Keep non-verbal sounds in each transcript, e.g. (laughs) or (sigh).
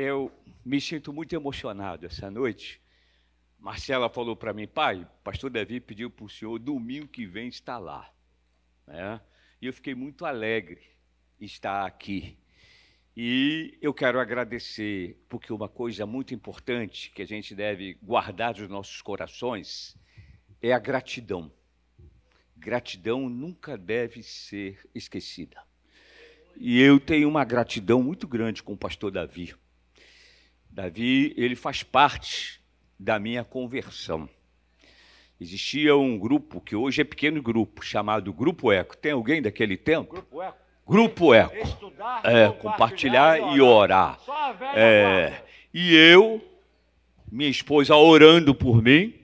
Eu me sinto muito emocionado essa noite. Marcela falou para mim, pai, pastor Davi pediu para o senhor domingo que vem estar lá. Né? E eu fiquei muito alegre estar aqui. E eu quero agradecer, porque uma coisa muito importante que a gente deve guardar dos nossos corações é a gratidão. Gratidão nunca deve ser esquecida. E eu tenho uma gratidão muito grande com o pastor Davi. Davi, ele faz parte da minha conversão. Existia um grupo, que hoje é pequeno grupo, chamado Grupo Eco. Tem alguém daquele tempo? Grupo Eco. Grupo Eco. Estudar, é, compartilhar, e orar. E orar. É, e eu, minha esposa orando por mim,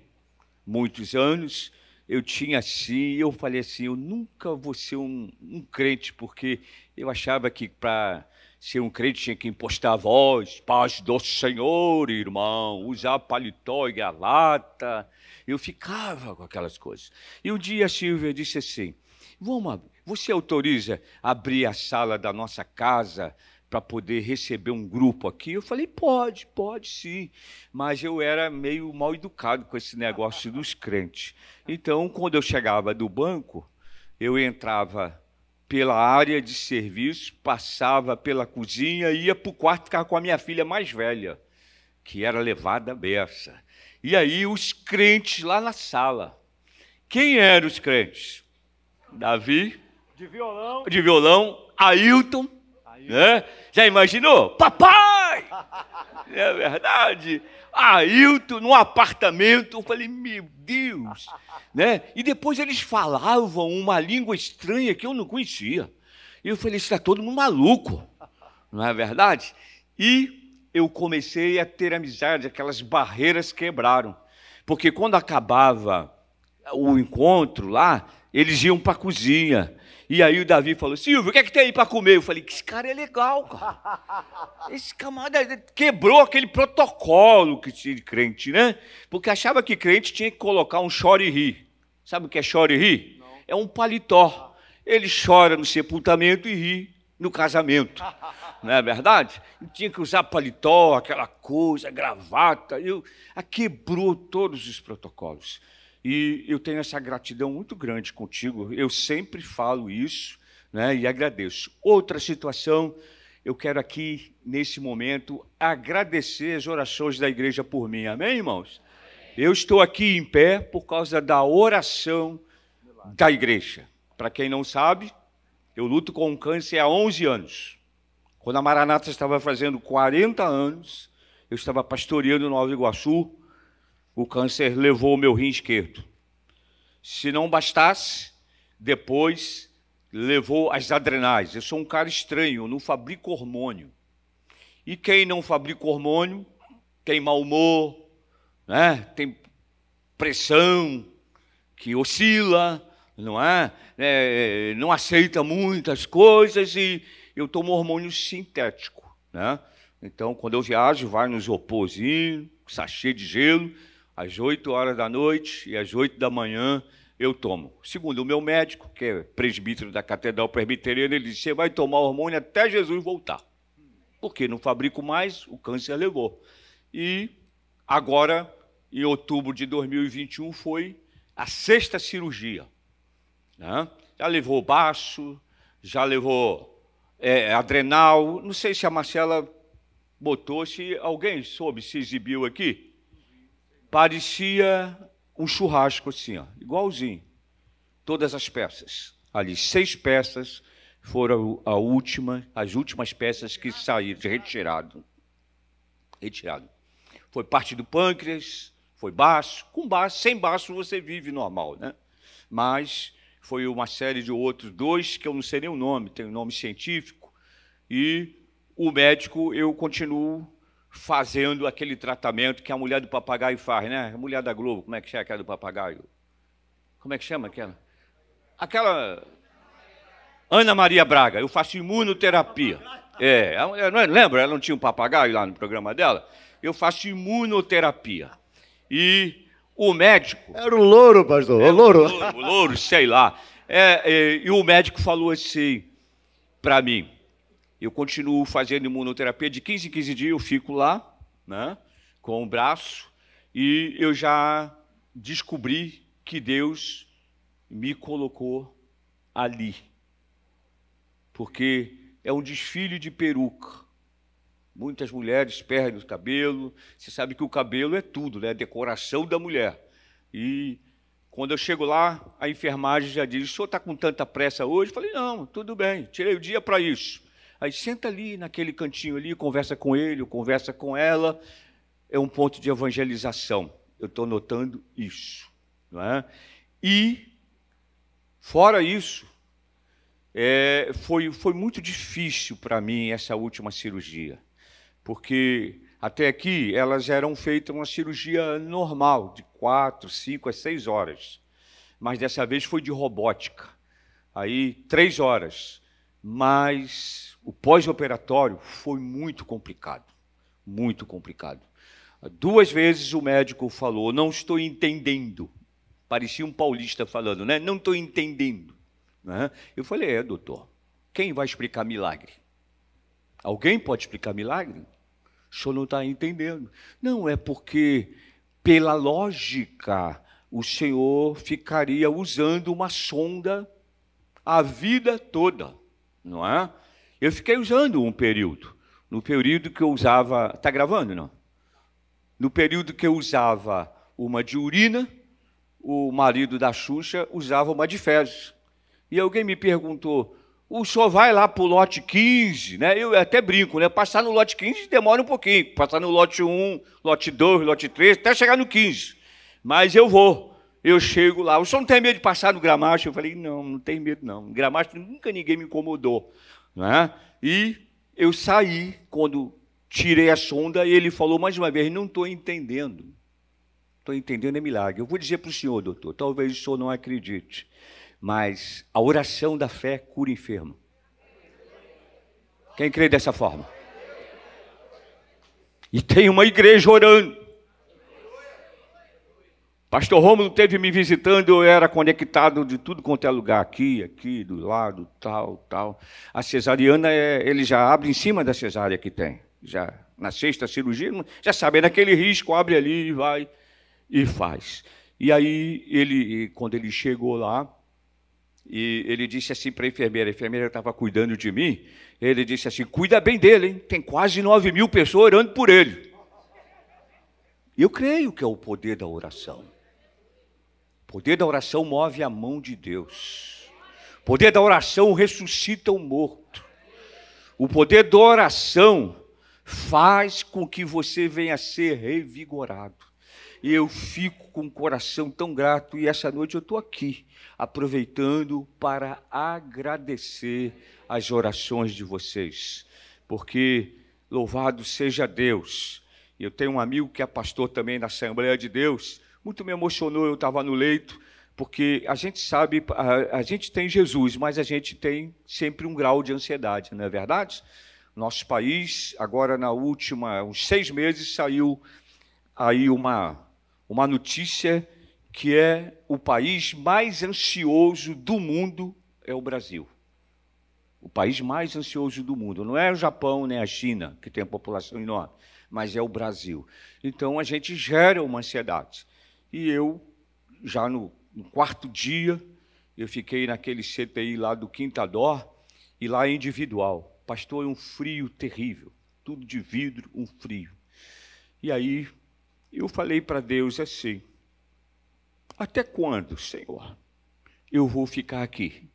muitos anos, eu tinha assim, eu falei assim, eu nunca vou ser um, um crente, porque eu achava que para ser um crente tinha que impostar a voz, paz do Senhor, irmão, usar paletó e galata. Eu ficava com aquelas coisas. E um dia a Silvia disse assim: Vamos, você autoriza abrir a sala da nossa casa para poder receber um grupo aqui? Eu falei: Pode, pode sim. Mas eu era meio mal educado com esse negócio dos crentes. Então, quando eu chegava do banco, eu entrava pela área de serviço, passava pela cozinha ia para o quarto ficar com a minha filha mais velha, que era levada à beça. E aí os crentes lá na sala. Quem eram os crentes? Davi. De violão. De violão. Ailton. Ailton. Né? Já imaginou? Papai! (laughs) é verdade. Ailton no apartamento. Eu falei, meu Deus. (laughs) né? E depois eles falavam uma língua estranha que eu não conhecia. E eu falei, está todo mundo maluco. Não é verdade? E eu comecei a ter amizade, aquelas barreiras quebraram. Porque quando acabava o encontro lá, eles iam para a cozinha. E aí o Davi falou, Silvio, o que é que tem aí para comer? Eu falei, esse cara é legal, cara. (laughs) Esse camarada quebrou aquele protocolo que tinha de crente, né? Porque achava que crente tinha que colocar um chore e rir. Sabe o que é chore e rir? Não. É um paletó. Ele chora no sepultamento e ri no casamento. (laughs) Não é verdade? tinha que usar paletó, aquela coisa, gravata. Eu, a quebrou todos os protocolos. E eu tenho essa gratidão muito grande contigo. Eu sempre falo isso né, e agradeço. Outra situação, eu quero aqui, nesse momento, agradecer as orações da igreja por mim. Amém, irmãos? Eu estou aqui em pé por causa da oração da igreja. Para quem não sabe, eu luto com câncer há 11 anos. Quando a Maranata estava fazendo 40 anos, eu estava pastoreando Nova Iguaçu, o câncer levou o meu rim esquerdo. Se não bastasse, depois levou as adrenais. Eu sou um cara estranho, eu não fabrico hormônio. E quem não fabrica hormônio tem mau humor, né? tem pressão que oscila, não é? é não aceita muitas coisas e eu tomo hormônio sintético. Né? Então, quando eu viajo, vai nos opozinho, sachê de gelo, às 8 horas da noite e às 8 da manhã eu tomo. Segundo o meu médico, que é presbítero da Catedral Presbiteriana, ele disse: você vai tomar hormônio até Jesus voltar. Porque não fabrico mais, o câncer levou. E agora, em outubro de 2021, foi a sexta cirurgia. Né? Já levou baço, já levou é, adrenal. Não sei se a Marcela botou, se alguém soube, se exibiu aqui parecia um churrasco assim, ó, igualzinho. Todas as peças. Ali, seis peças foram a última, as últimas peças que saíram, retirado. Retirado. Foi parte do pâncreas, foi baço. Com baço, sem baço você vive normal, né? Mas foi uma série de outros, dois que eu não sei nem o nome, tem um nome científico. E o médico eu continuo fazendo aquele tratamento que a mulher do papagaio faz, né? A mulher da Globo, como é que chama aquela do papagaio? Como é que chama aquela? Aquela. Ana Maria Braga, eu faço imunoterapia. É, lembra? Ela não tinha um papagaio lá no programa dela? Eu faço imunoterapia. E o médico. Era o louro, pastor, o louro. O louro, o louro sei lá. É, é, e o médico falou assim para mim: Eu continuo fazendo imunoterapia de 15 em 15 dias, eu fico lá, né, com o braço, e eu já descobri que Deus me colocou ali. Porque é um desfile de peruca. Muitas mulheres perdem o cabelo. Você sabe que o cabelo é tudo, né? decoração da mulher. E quando eu chego lá, a enfermagem já diz: o senhor está com tanta pressa hoje? Eu falei: não, tudo bem, tirei o dia para isso. Aí senta ali naquele cantinho ali, conversa com ele, conversa com ela. É um ponto de evangelização. Eu estou notando isso. Não é? E, fora isso, é, foi, foi muito difícil para mim essa última cirurgia, porque até aqui elas eram feitas uma cirurgia normal, de quatro, cinco a seis horas, mas dessa vez foi de robótica. Aí, três horas, mas o pós-operatório foi muito complicado, muito complicado. Duas vezes o médico falou: Não estou entendendo. Parecia um paulista falando, né? Não estou entendendo. Né? Eu falei: É, doutor, quem vai explicar milagre? Alguém pode explicar milagre? O senhor não está entendendo. Não, é porque, pela lógica, o senhor ficaria usando uma sonda a vida toda, não é? Eu fiquei usando um período. No período que eu usava. Está gravando, não? No período que eu usava uma de urina, o marido da Xuxa usava uma de fezes. E alguém me perguntou: o senhor vai lá para o lote 15, né? Eu até brinco, né? Passar no lote 15 demora um pouquinho. Passar no lote 1, lote 2, lote 3, até chegar no 15. Mas eu vou. Eu chego lá. O senhor não tem medo de passar no gramacho? Eu falei, não, não tem medo não. Gramacho nunca ninguém me incomodou. Né? E eu saí quando tirei a sonda e ele falou mais uma vez: não estou entendendo. Estou entendendo é milagre. Eu vou dizer para o senhor, doutor, talvez o senhor não acredite, mas a oração da fé cura enfermo. Quem crê dessa forma? E tem uma igreja orando. Pastor Rômulo teve me visitando, eu era conectado de tudo quanto é lugar, aqui, aqui, do lado, tal, tal. A cesariana, é, ele já abre em cima da cesárea que tem. Já na sexta cirurgia, já sabe, é naquele risco, abre ali e vai e faz. E aí, ele, quando ele chegou lá, e ele disse assim para a enfermeira, a enfermeira estava cuidando de mim, ele disse assim, cuida bem dele, hein? tem quase nove mil pessoas orando por ele. Eu creio que é o poder da oração. Poder da oração move a mão de Deus. O poder da oração ressuscita o morto. O poder da oração faz com que você venha a ser revigorado. Eu fico com o coração tão grato, e essa noite eu estou aqui, aproveitando para agradecer as orações de vocês, porque louvado seja Deus. Eu tenho um amigo que é pastor também na Assembleia de Deus, muito me emocionou, eu estava no leito, porque a gente sabe, a, a, gente tem Jesus, mas a gente tem sempre um grau de ansiedade, não é verdade? Nosso país, agora na última, uns seis meses, saiu aí uma, uma notícia que é o país mais ansioso do mundo é o Brasil. O país mais ansioso do mundo. Não é o Japão nem a China, que tem a população enorme, mas é o Brasil. Então a gente gera uma ansiedade. E eu, já no, no quarto dia, eu fiquei naquele CTI lá do Quintador, e lá é individual. Pastor, é um frio terrível, tudo de vidro, um frio. E aí eu falei para Deus assim: Até quando, Senhor, eu vou ficar aqui?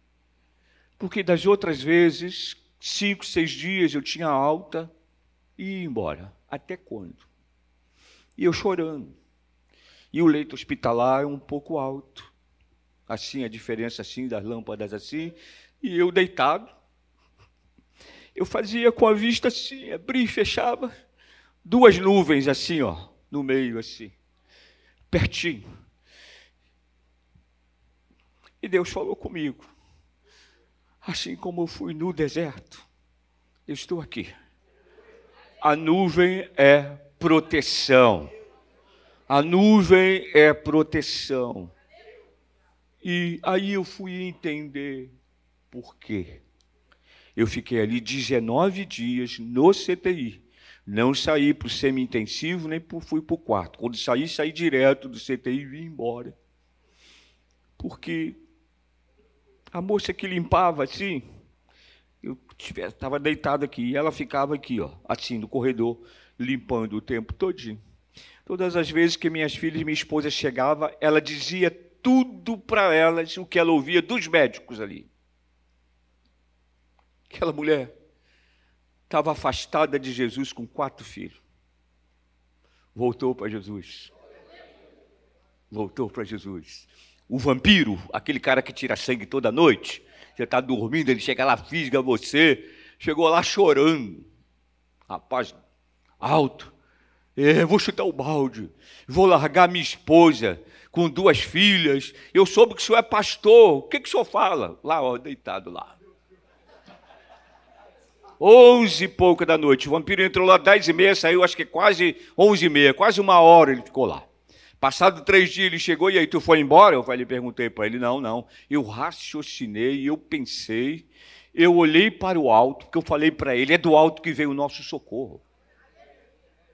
Porque das outras vezes, cinco, seis dias eu tinha alta e ia embora. Até quando? E eu chorando. E o leito hospitalar é um pouco alto. Assim, a diferença assim das lâmpadas assim. E eu deitado. Eu fazia com a vista assim, abria e fechava. Duas nuvens assim, ó, no meio assim. Pertinho. E Deus falou comigo. Assim como eu fui no deserto, eu estou aqui. A nuvem é proteção. A nuvem é proteção. E aí eu fui entender por quê. Eu fiquei ali 19 dias no CTI. Não saí para o semi-intensivo, nem fui para o quarto. Quando saí, saí direto do CTI e vim embora. Porque a moça que limpava assim, eu estava deitado aqui, e ela ficava aqui, ó, assim, no corredor, limpando o tempo todinho. Todas as vezes que minhas filhas e minha esposa chegava, ela dizia tudo para elas o que ela ouvia dos médicos ali. Aquela mulher estava afastada de Jesus com quatro filhos. Voltou para Jesus. Voltou para Jesus. O vampiro, aquele cara que tira sangue toda noite, você está dormindo, ele chega lá, fisga você, chegou lá chorando. Rapaz, alto. É, vou chutar o balde, vou largar minha esposa com duas filhas. Eu soube que o senhor é pastor. O que, que o senhor fala? Lá, ó, deitado lá. Onze e pouca da noite. O vampiro entrou lá dez e meia, saiu acho que quase onze e meia, quase uma hora ele ficou lá. Passado três dias ele chegou e aí tu foi embora? Eu falei, perguntei para ele, não, não. Eu raciocinei, eu pensei, eu olhei para o alto, porque eu falei para ele, é do alto que veio o nosso socorro.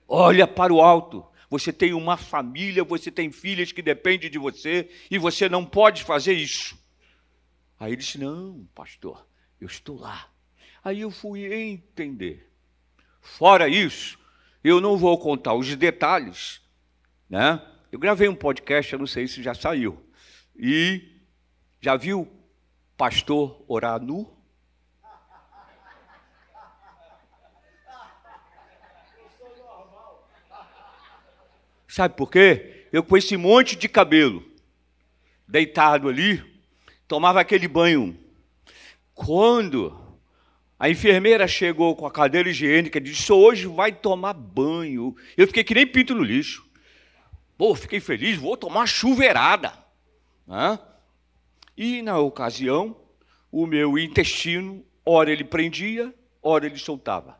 Olha para o alto. Você tem uma família, você tem filhas que dependem de você e você não pode fazer isso. Aí ele disse: Não, pastor, eu estou lá. Aí eu fui entender. Fora isso, eu não vou contar os detalhes, né? Eu gravei um podcast, eu não sei se já saiu. E já viu pastor orar nu? Sabe por quê? Eu com esse monte de cabelo, deitado ali, tomava aquele banho. Quando a enfermeira chegou com a cadeira higiênica e disse: Hoje vai tomar banho. Eu fiquei que nem pinto no lixo. Pô, fiquei feliz, vou tomar chuveirada. Né? E na ocasião, o meu intestino, ora ele prendia, ora ele soltava.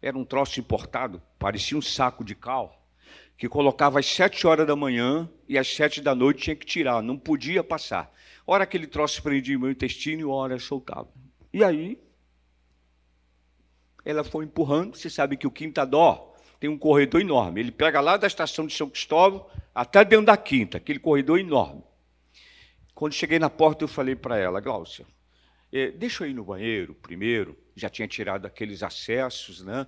Era um troço importado, parecia um saco de cal que colocava às sete horas da manhã e às sete da noite tinha que tirar, não podia passar. Hora aquele troço prendia o meu intestino hora soltava. E aí, ela foi empurrando. Você sabe que o Quinta Dó tem um corredor enorme. Ele pega lá da estação de São Cristóvão até dentro da Quinta, aquele corredor enorme. Quando cheguei na porta, eu falei para ela, Glaucia, eh, deixa eu ir no banheiro primeiro. Já tinha tirado aqueles acessos, né?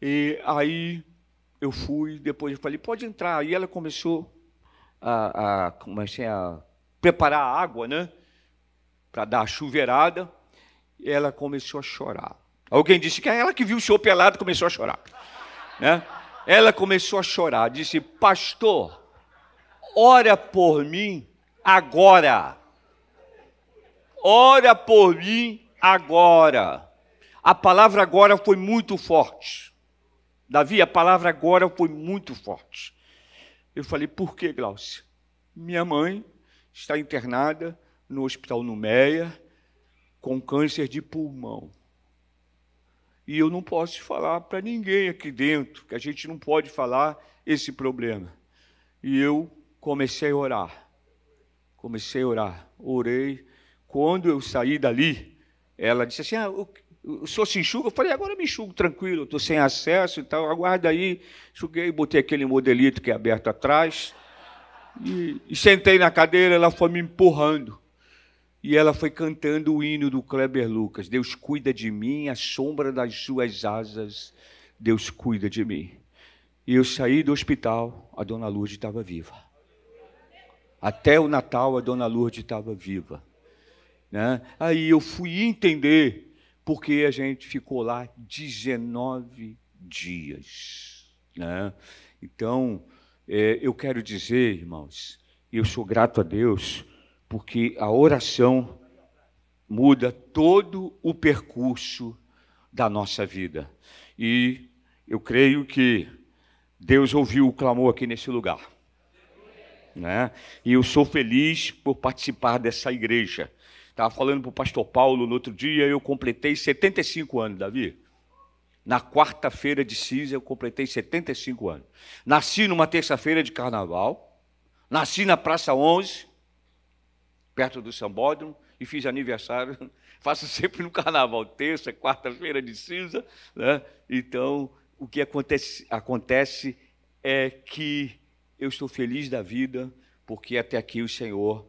E aí eu fui, depois eu falei, pode entrar. E ela começou a, a, comecei a preparar a água, né? Para dar a chuveirada. E ela começou a chorar. Alguém disse que é ela que viu o senhor pelado começou a chorar. Né? Ela começou a chorar, disse, pastor, ora por mim agora. Ora por mim agora. A palavra agora foi muito forte. Davi, a palavra agora foi muito forte. Eu falei, por que, Glaucia? Minha mãe está internada no hospital Numeia com câncer de pulmão. E eu não posso falar para ninguém aqui dentro, que a gente não pode falar esse problema. E eu comecei a orar. Comecei a orar. Orei. Quando eu saí dali, ela disse assim: ah, o senhor se enxuga? Eu falei, agora me enxugo tranquilo, estou sem acesso e tal, aguarda aí. Enxuguei, botei aquele modelito que é aberto atrás. E, e, sentei na cadeira, ela foi me empurrando. E ela foi cantando o hino do Kleber Lucas. Deus cuida de mim, a sombra das suas asas, Deus cuida de mim. E eu saí do hospital, a dona Lourdes estava viva. Até o Natal, a dona Lourdes estava viva. Né? Aí eu fui entender porque a gente ficou lá 19 dias. Né? Então, é, eu quero dizer, irmãos, eu sou grato a Deus, porque a oração muda todo o percurso da nossa vida. E eu creio que Deus ouviu o clamor aqui nesse lugar. Né? E eu sou feliz por participar dessa igreja. Estava falando para o pastor Paulo no outro dia, eu completei 75 anos, Davi. Na quarta-feira de cinza eu completei 75 anos. Nasci numa terça-feira de carnaval, nasci na Praça 11, perto do Sambódromo, e fiz aniversário (laughs) Faço sempre no carnaval, terça, quarta-feira de cinza. Né? Então, o que acontece, acontece é que eu estou feliz da vida, porque até aqui o Senhor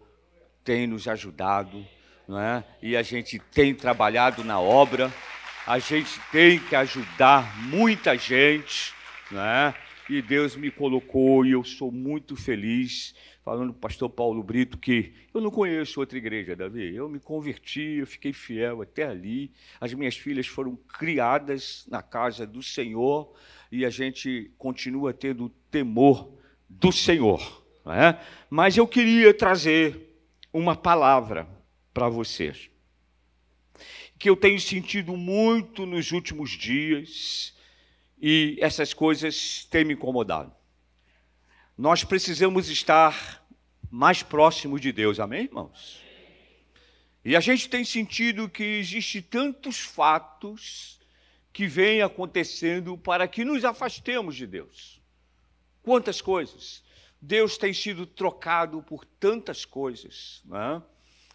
tem nos ajudado, não é? e a gente tem trabalhado na obra, a gente tem que ajudar muita gente, não é? e Deus me colocou e eu sou muito feliz, falando para o pastor Paulo Brito, que eu não conheço outra igreja, Davi. Eu me converti, eu fiquei fiel até ali. As minhas filhas foram criadas na casa do Senhor e a gente continua tendo temor do Senhor. É? Mas eu queria trazer uma palavra para vocês, que eu tenho sentido muito nos últimos dias e essas coisas têm me incomodado. Nós precisamos estar mais próximos de Deus, amém, irmãos? E a gente tem sentido que existe tantos fatos que vêm acontecendo para que nos afastemos de Deus. Quantas coisas? Deus tem sido trocado por tantas coisas. Né?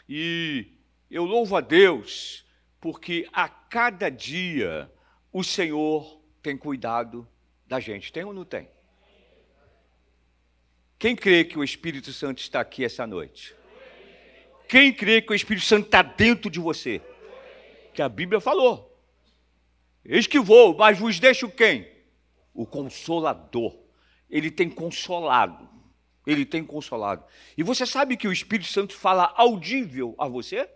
E eu louvo a Deus porque a cada dia o Senhor tem cuidado da gente. Tem ou não tem? Quem crê que o Espírito Santo está aqui essa noite? Quem crê que o Espírito Santo está dentro de você? Que a Bíblia falou. Eis que vou, mas vos deixo quem? O Consolador. Ele tem consolado. Ele tem consolado. E você sabe que o Espírito Santo fala audível a você?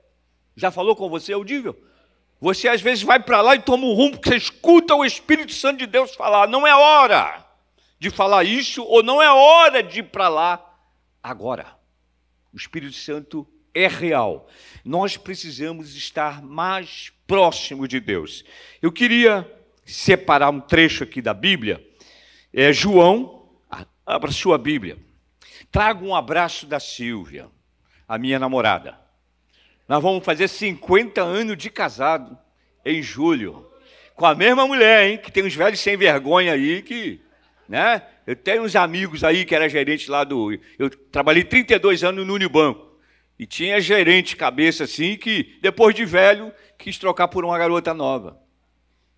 Já falou com você audível? Você às vezes vai para lá e toma um rumo porque você escuta o Espírito Santo de Deus falar. Não é hora de falar isso ou não é hora de ir para lá agora. O Espírito Santo é real. Nós precisamos estar mais próximo de Deus. Eu queria separar um trecho aqui da Bíblia. É João, abra sua Bíblia. Traga um abraço da Silvia, a minha namorada. Nós vamos fazer 50 anos de casado em julho. Com a mesma mulher, hein? Que tem uns velhos sem vergonha aí que. Né? Eu tenho uns amigos aí que era gerente lá do. Eu trabalhei 32 anos no Unibanco. E tinha gerente cabeça assim que, depois de velho, quis trocar por uma garota nova.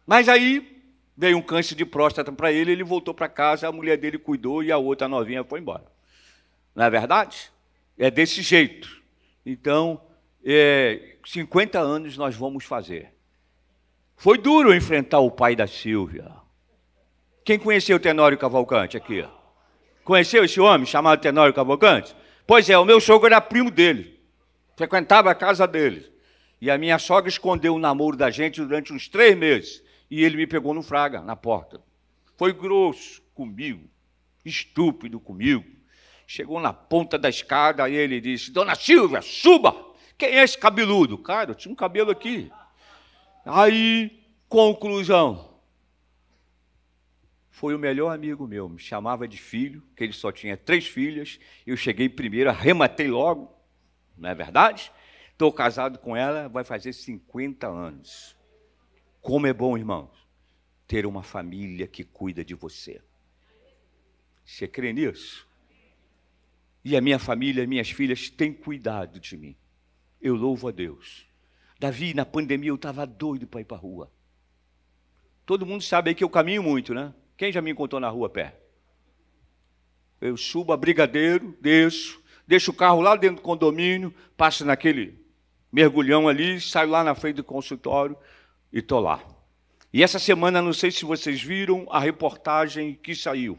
Mas aí veio um câncer de próstata para ele, ele voltou para casa, a mulher dele cuidou e a outra novinha foi embora. Não é verdade? É desse jeito. Então, é, 50 anos nós vamos fazer. Foi duro enfrentar o pai da Silvia. Quem conheceu o Tenório Cavalcante aqui? Conheceu esse homem chamado Tenório Cavalcante? Pois é, o meu sogro era primo dele. Frequentava a casa dele. E a minha sogra escondeu o namoro da gente durante uns três meses. E ele me pegou no fraga, na porta. Foi grosso comigo, estúpido comigo. Chegou na ponta da escada e ele disse: Dona Silvia, suba! Quem é esse cabeludo? Cara, eu tinha um cabelo aqui. Aí, conclusão. Foi o melhor amigo meu, me chamava de filho, que ele só tinha três filhas. Eu cheguei primeiro, arrematei logo, não é verdade? Estou casado com ela, vai fazer 50 anos. Como é bom, irmãos, ter uma família que cuida de você. Você crê nisso? E a minha família, minhas filhas têm cuidado de mim eu louvo a Deus. Davi, na pandemia, eu estava doido para ir para a rua. Todo mundo sabe aí que eu caminho muito, né? Quem já me encontrou na rua pé? Eu subo a Brigadeiro, desço, deixo o carro lá dentro do condomínio, passo naquele mergulhão ali, saio lá na frente do consultório e estou lá. E essa semana, não sei se vocês viram a reportagem que saiu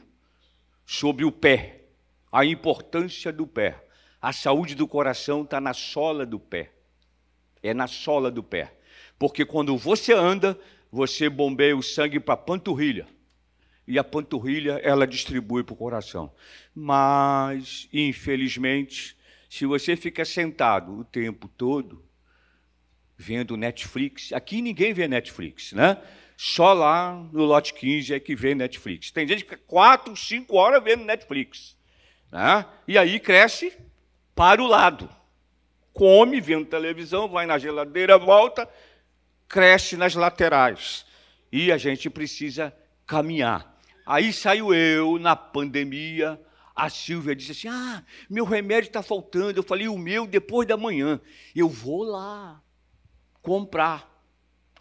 sobre o pé, a importância do pé. A saúde do coração está na sola do pé. É na sola do pé. Porque quando você anda, você bombeia o sangue para a panturrilha. E a panturrilha, ela distribui para o coração. Mas, infelizmente, se você fica sentado o tempo todo, vendo Netflix, aqui ninguém vê Netflix, né? Só lá no lote 15 é que vê Netflix. Tem gente que fica quatro, cinco horas vendo Netflix. Né? E aí cresce para o lado. Come vendo televisão, vai na geladeira, volta, cresce nas laterais. E a gente precisa caminhar. Aí saiu eu na pandemia. A Silvia disse assim: Ah, meu remédio está faltando. Eu falei: O meu depois da manhã. Eu vou lá. comprar.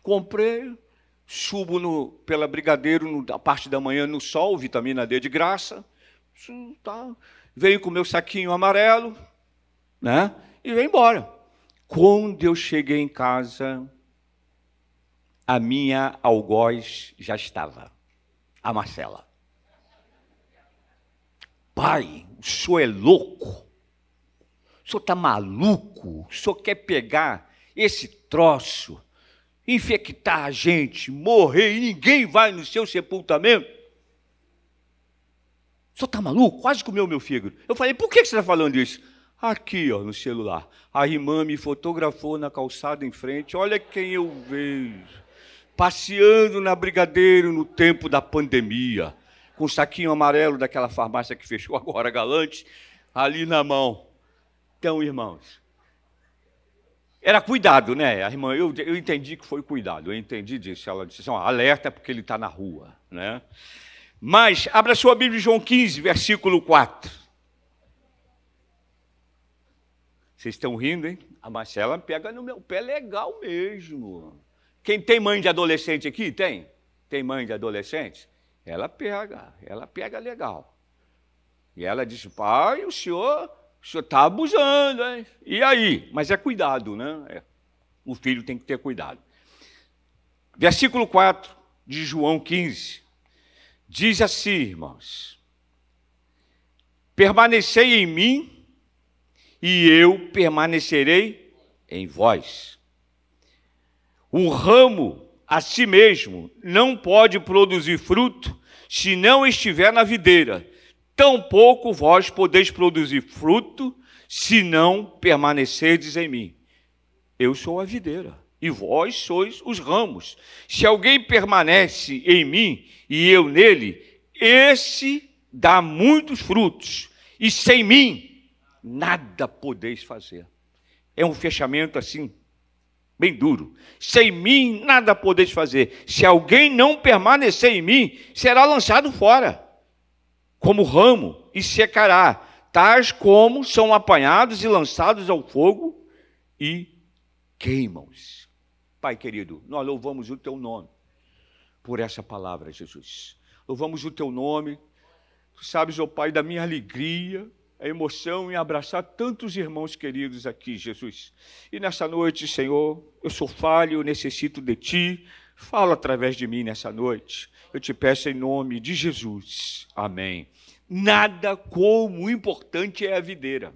Comprei, subo no, pela Brigadeiro no, a parte da manhã no sol, vitamina D de graça. Tá. Venho com meu saquinho amarelo, né? E venho embora. Quando eu cheguei em casa, a minha algoz já estava, a Marcela. Pai, o senhor é louco? O senhor está maluco? O senhor quer pegar esse troço, infectar a gente, morrer e ninguém vai no seu sepultamento? Senhor está maluco? Quase comeu meu fígado. Eu falei, por que você está falando isso? Aqui, ó, no celular. A irmã me fotografou na calçada em frente. Olha quem eu vejo. Passeando na Brigadeiro no tempo da pandemia com o saquinho amarelo daquela farmácia que fechou (laughs) agora, galante, ali na mão. Então, irmãos, era cuidado, né? A irmã, eu, eu entendi que foi cuidado, eu entendi disso. Ela disse assim, ó, alerta porque ele está na rua, né? Mas, abra sua Bíblia, João 15, versículo 4. Vocês estão rindo, hein? A Marcela pega no meu pé legal mesmo. Quem tem mãe de adolescente aqui? Tem? Tem mãe de adolescente? Ela pega, ela pega legal. E ela disse, pai, o senhor o senhor está abusando, hein? E aí? Mas é cuidado, né? É. O filho tem que ter cuidado. Versículo 4 de João 15. Diz assim, irmãos: Permanecei em mim, e eu permanecerei em vós. O ramo a si mesmo não pode produzir fruto se não estiver na videira. Tampouco vós podeis produzir fruto se não permanecerdes em mim. Eu sou a videira e vós sois os ramos. Se alguém permanece em mim e eu nele, esse dá muitos frutos. E sem mim, nada podeis fazer. É um fechamento assim bem duro. Sem mim nada podeis fazer. Se alguém não permanecer em mim, será lançado fora, como ramo, e secará, tais como são apanhados e lançados ao fogo e queimam-se. Pai querido, nós louvamos o teu nome por essa palavra, Jesus. Louvamos o teu nome. Tu sabes, ó oh Pai, da minha alegria, a emoção em abraçar tantos irmãos queridos aqui, Jesus. E nessa noite, Senhor, eu sou falho, eu necessito de Ti. Fala através de mim nessa noite. Eu te peço em nome de Jesus. Amém. Nada como importante é a videira.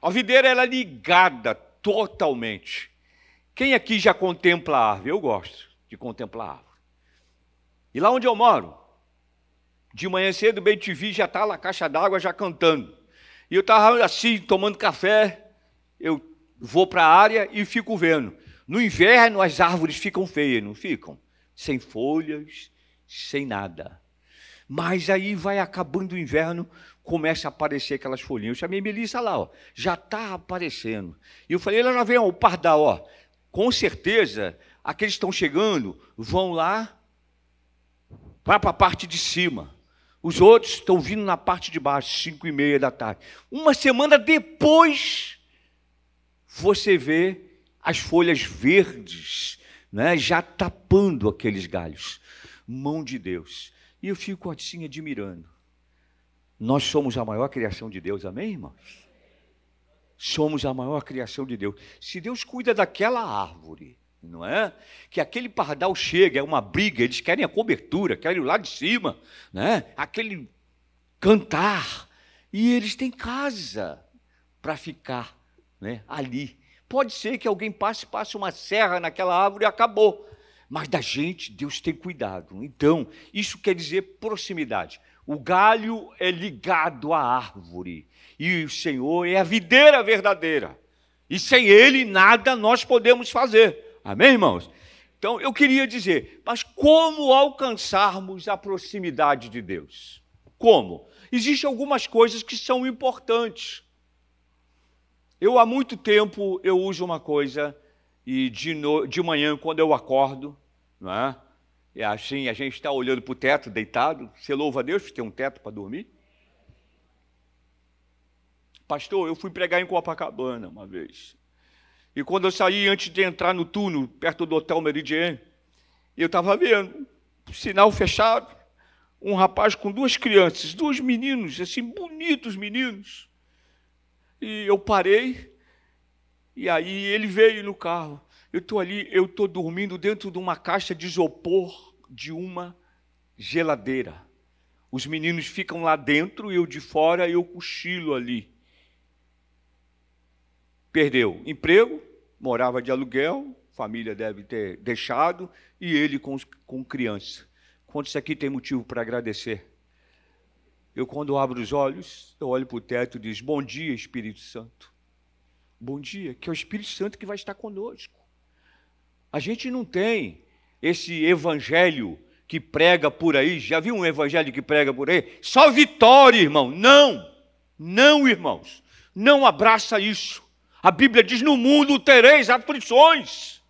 A videira ela é ligada totalmente. Quem aqui já contempla a árvore? Eu gosto de contemplar a árvore. E lá onde eu moro, de manhã cedo, bem te vi, já está lá a caixa d'água já cantando. E eu estava assim, tomando café, eu vou para a área e fico vendo. No inverno as árvores ficam feias, não ficam? Sem folhas, sem nada. Mas aí vai acabando o inverno, começa a aparecer aquelas folhinhas. Eu chamei Melissa lá, ó, já está aparecendo. E eu falei, lá vem ó, o pardal, ó. Com certeza, aqueles que estão chegando vão lá, para a parte de cima. Os outros estão vindo na parte de baixo, cinco e meia da tarde. Uma semana depois, você vê as folhas verdes, né, já tapando aqueles galhos. Mão de Deus. E eu fico assim admirando. Nós somos a maior criação de Deus, amém, irmãos? Somos a maior criação de Deus. Se Deus cuida daquela árvore, não é? Que aquele pardal chega, é uma briga, eles querem a cobertura, querem o lá de cima, né? Aquele cantar. E eles têm casa para ficar né, ali. Pode ser que alguém passe, passe uma serra naquela árvore e acabou. Mas da gente, Deus tem cuidado. Então, isso quer dizer proximidade. O galho é ligado à árvore. E o Senhor é a videira verdadeira. E sem Ele, nada nós podemos fazer. Amém, irmãos? Então, eu queria dizer, mas como alcançarmos a proximidade de Deus? Como? Existem algumas coisas que são importantes. Eu, há muito tempo, eu uso uma coisa, e de, no, de manhã, quando eu acordo, não é? E assim, a gente está olhando para o teto, deitado. Você louva a Deus por ter um teto para dormir? Pastor, eu fui pregar em Copacabana uma vez. E quando eu saí, antes de entrar no túnel, perto do Hotel Meridian, eu estava vendo, sinal fechado, um rapaz com duas crianças, dois meninos, assim, bonitos meninos. E eu parei, e aí ele veio no carro. Eu estou ali, eu estou dormindo dentro de uma caixa de isopor de uma geladeira. Os meninos ficam lá dentro, eu de fora, eu cochilo ali. Perdeu emprego, morava de aluguel, família deve ter deixado, e ele com, com criança. Quantos aqui tem motivo para agradecer? Eu, quando abro os olhos, eu olho para o teto e diz: Bom dia, Espírito Santo. Bom dia, que é o Espírito Santo que vai estar conosco. A gente não tem esse evangelho que prega por aí. Já viu um evangelho que prega por aí? Só vitória, irmão. Não, não, irmãos. Não abraça isso. A Bíblia diz: no mundo tereis aflições,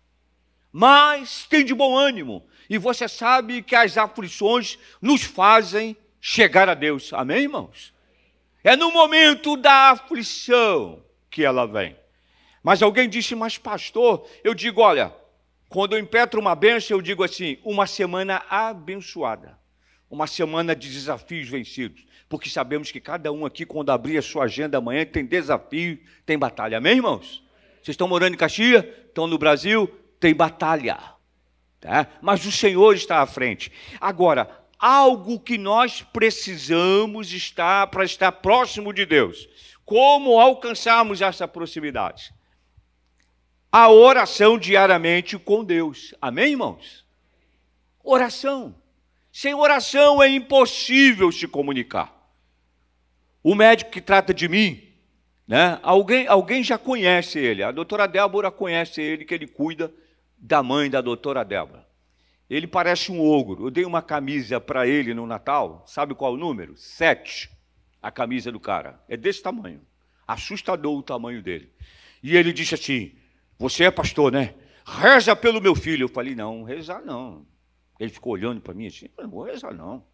mas tem de bom ânimo. E você sabe que as aflições nos fazem chegar a Deus. Amém, irmãos? É no momento da aflição que ela vem. Mas alguém disse, mas pastor, eu digo, olha, quando eu impetro uma benção, eu digo assim: uma semana abençoada, uma semana de desafios vencidos, porque sabemos que cada um aqui, quando abrir a sua agenda amanhã, tem desafio, tem batalha. Amém, irmãos? Vocês estão morando em Caxias? Estão no Brasil? Tem batalha. Tá? Mas o Senhor está à frente. Agora, algo que nós precisamos estar para estar próximo de Deus. Como alcançarmos essa proximidade? a oração diariamente com Deus. Amém, irmãos? Oração. Sem oração é impossível se comunicar. O médico que trata de mim, né? Alguém, alguém já conhece ele. A doutora Débora conhece ele, que ele cuida da mãe da doutora Débora. Ele parece um ogro. Eu dei uma camisa para ele no Natal. Sabe qual o número? Sete. A camisa do cara. É desse tamanho. Assustador o tamanho dele. E ele disse assim: você é pastor, né? Reza pelo meu filho. Eu falei, não, rezar não. Ele ficou olhando para mim assim, não vou rezar não.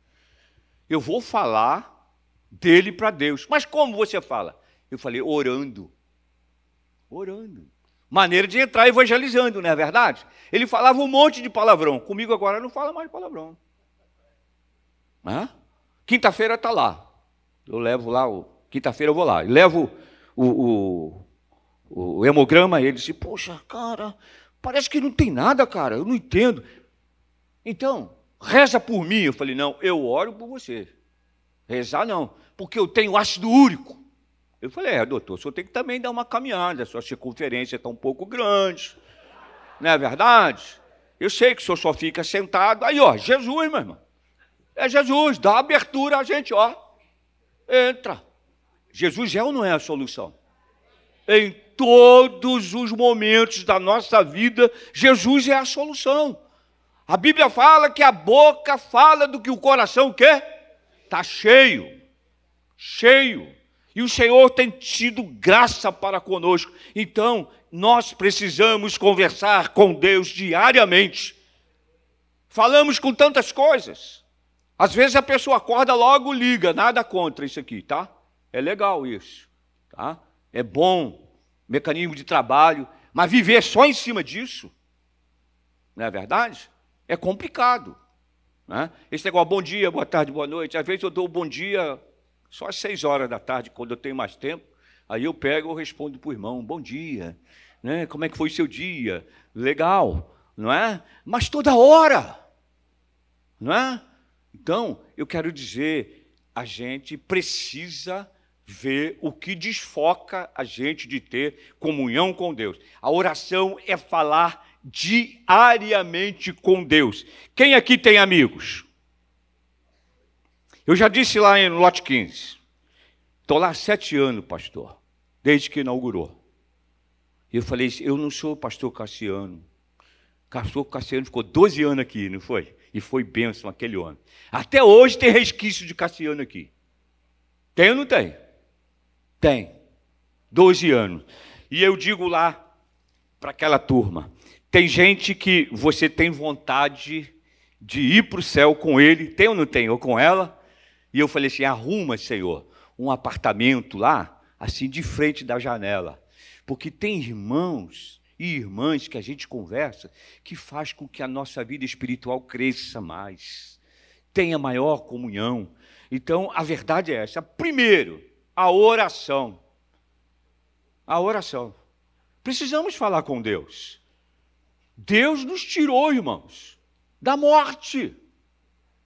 Eu vou falar dele para Deus. Mas como você fala? Eu falei, orando. Orando. Maneira de entrar evangelizando, não é verdade? Ele falava um monte de palavrão. Comigo agora não fala mais palavrão. Quinta-feira está lá. Eu levo lá, quinta-feira eu vou lá. Eu levo o, o, o hemograma, ele disse: Poxa, cara, parece que não tem nada, cara, eu não entendo. Então, reza por mim. Eu falei: Não, eu oro por você. Rezar não, porque eu tenho ácido úrico. Eu falei: É, doutor, o senhor tem que também dar uma caminhada, sua circunferência está um pouco grande. Não é verdade? Eu sei que o senhor só fica sentado. Aí, ó, Jesus, meu irmão. É Jesus, dá abertura a gente, ó. Entra. Jesus é ou não é a solução? Em todos os momentos da nossa vida, Jesus é a solução. A Bíblia fala que a boca fala do que o coração quer. Está cheio, cheio. E o Senhor tem tido graça para conosco. Então, nós precisamos conversar com Deus diariamente. Falamos com tantas coisas. Às vezes a pessoa acorda logo liga, nada contra isso aqui, tá? É legal isso, tá? É bom mecanismo de trabalho, mas viver só em cima disso, não é verdade? É complicado. Né? Esse negócio, bom dia, boa tarde, boa noite. Às vezes eu dou bom dia só às seis horas da tarde, quando eu tenho mais tempo. Aí eu pego e respondo para o irmão, bom dia. Né? Como é que foi o seu dia? Legal, não é? Mas toda hora, não é? Então, eu quero dizer, a gente precisa ver o que desfoca a gente de ter comunhão com Deus. A oração é falar diariamente com Deus. Quem aqui tem amigos? Eu já disse lá em Lote 15. Estou lá há sete anos, pastor, desde que inaugurou. E eu falei, eu não sou pastor Cassiano. Pastor Cassiano ficou 12 anos aqui, não foi? E foi bênção aquele ano. Até hoje tem resquício de Cassiano aqui. Tem ou não tem? Tem. 12 anos. E eu digo lá para aquela turma: tem gente que você tem vontade de ir para o céu com ele, tem ou não tem? Ou com ela? E eu falei assim: arruma, Senhor, um apartamento lá, assim de frente da janela. Porque tem irmãos e irmãs que a gente conversa que faz com que a nossa vida espiritual cresça mais, tenha maior comunhão. Então, a verdade é essa. Primeiro, a oração. A oração. Precisamos falar com Deus. Deus nos tirou, irmãos, da morte.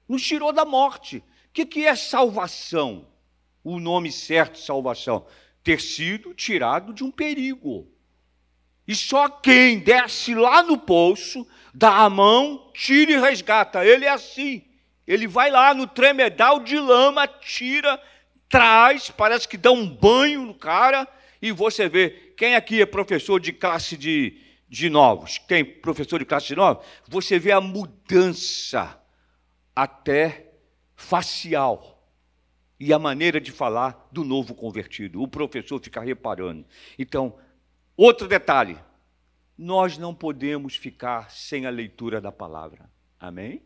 Nos tirou da morte. O que, que é salvação? O nome certo, salvação. Ter sido tirado de um perigo. E só quem desce lá no poço, dá a mão, tira e resgata. Ele é assim. Ele vai lá no tremedal de lama, tira, traz, parece que dá um banho no cara, e você vê. Quem aqui é professor de classe de, de novos? Quem professor de classe de novos? Você vê a mudança até facial e a maneira de falar do novo convertido. O professor fica reparando. Então, Outro detalhe: nós não podemos ficar sem a leitura da palavra. Amém?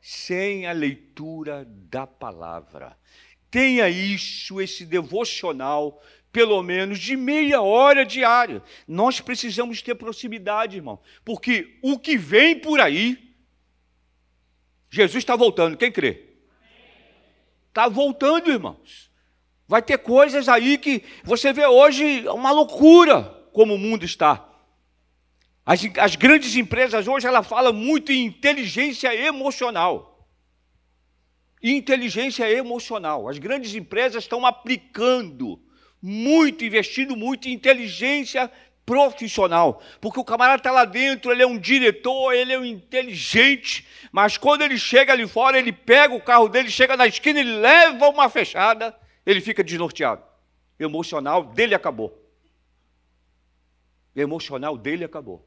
Sem a leitura da palavra. Tenha isso, esse devocional, pelo menos de meia hora diária. Nós precisamos ter proximidade, irmão, porque o que vem por aí, Jesus está voltando, quem crê? Está voltando, irmãos. Vai ter coisas aí que você vê hoje uma loucura como o mundo está. As, as grandes empresas hoje ela fala muito em inteligência emocional. Inteligência emocional. As grandes empresas estão aplicando muito, investindo muito em inteligência profissional, porque o camarada está lá dentro, ele é um diretor, ele é um inteligente, mas quando ele chega ali fora, ele pega o carro dele, chega na esquina, ele leva uma fechada ele fica desnorteado. O emocional dele acabou. O emocional dele acabou.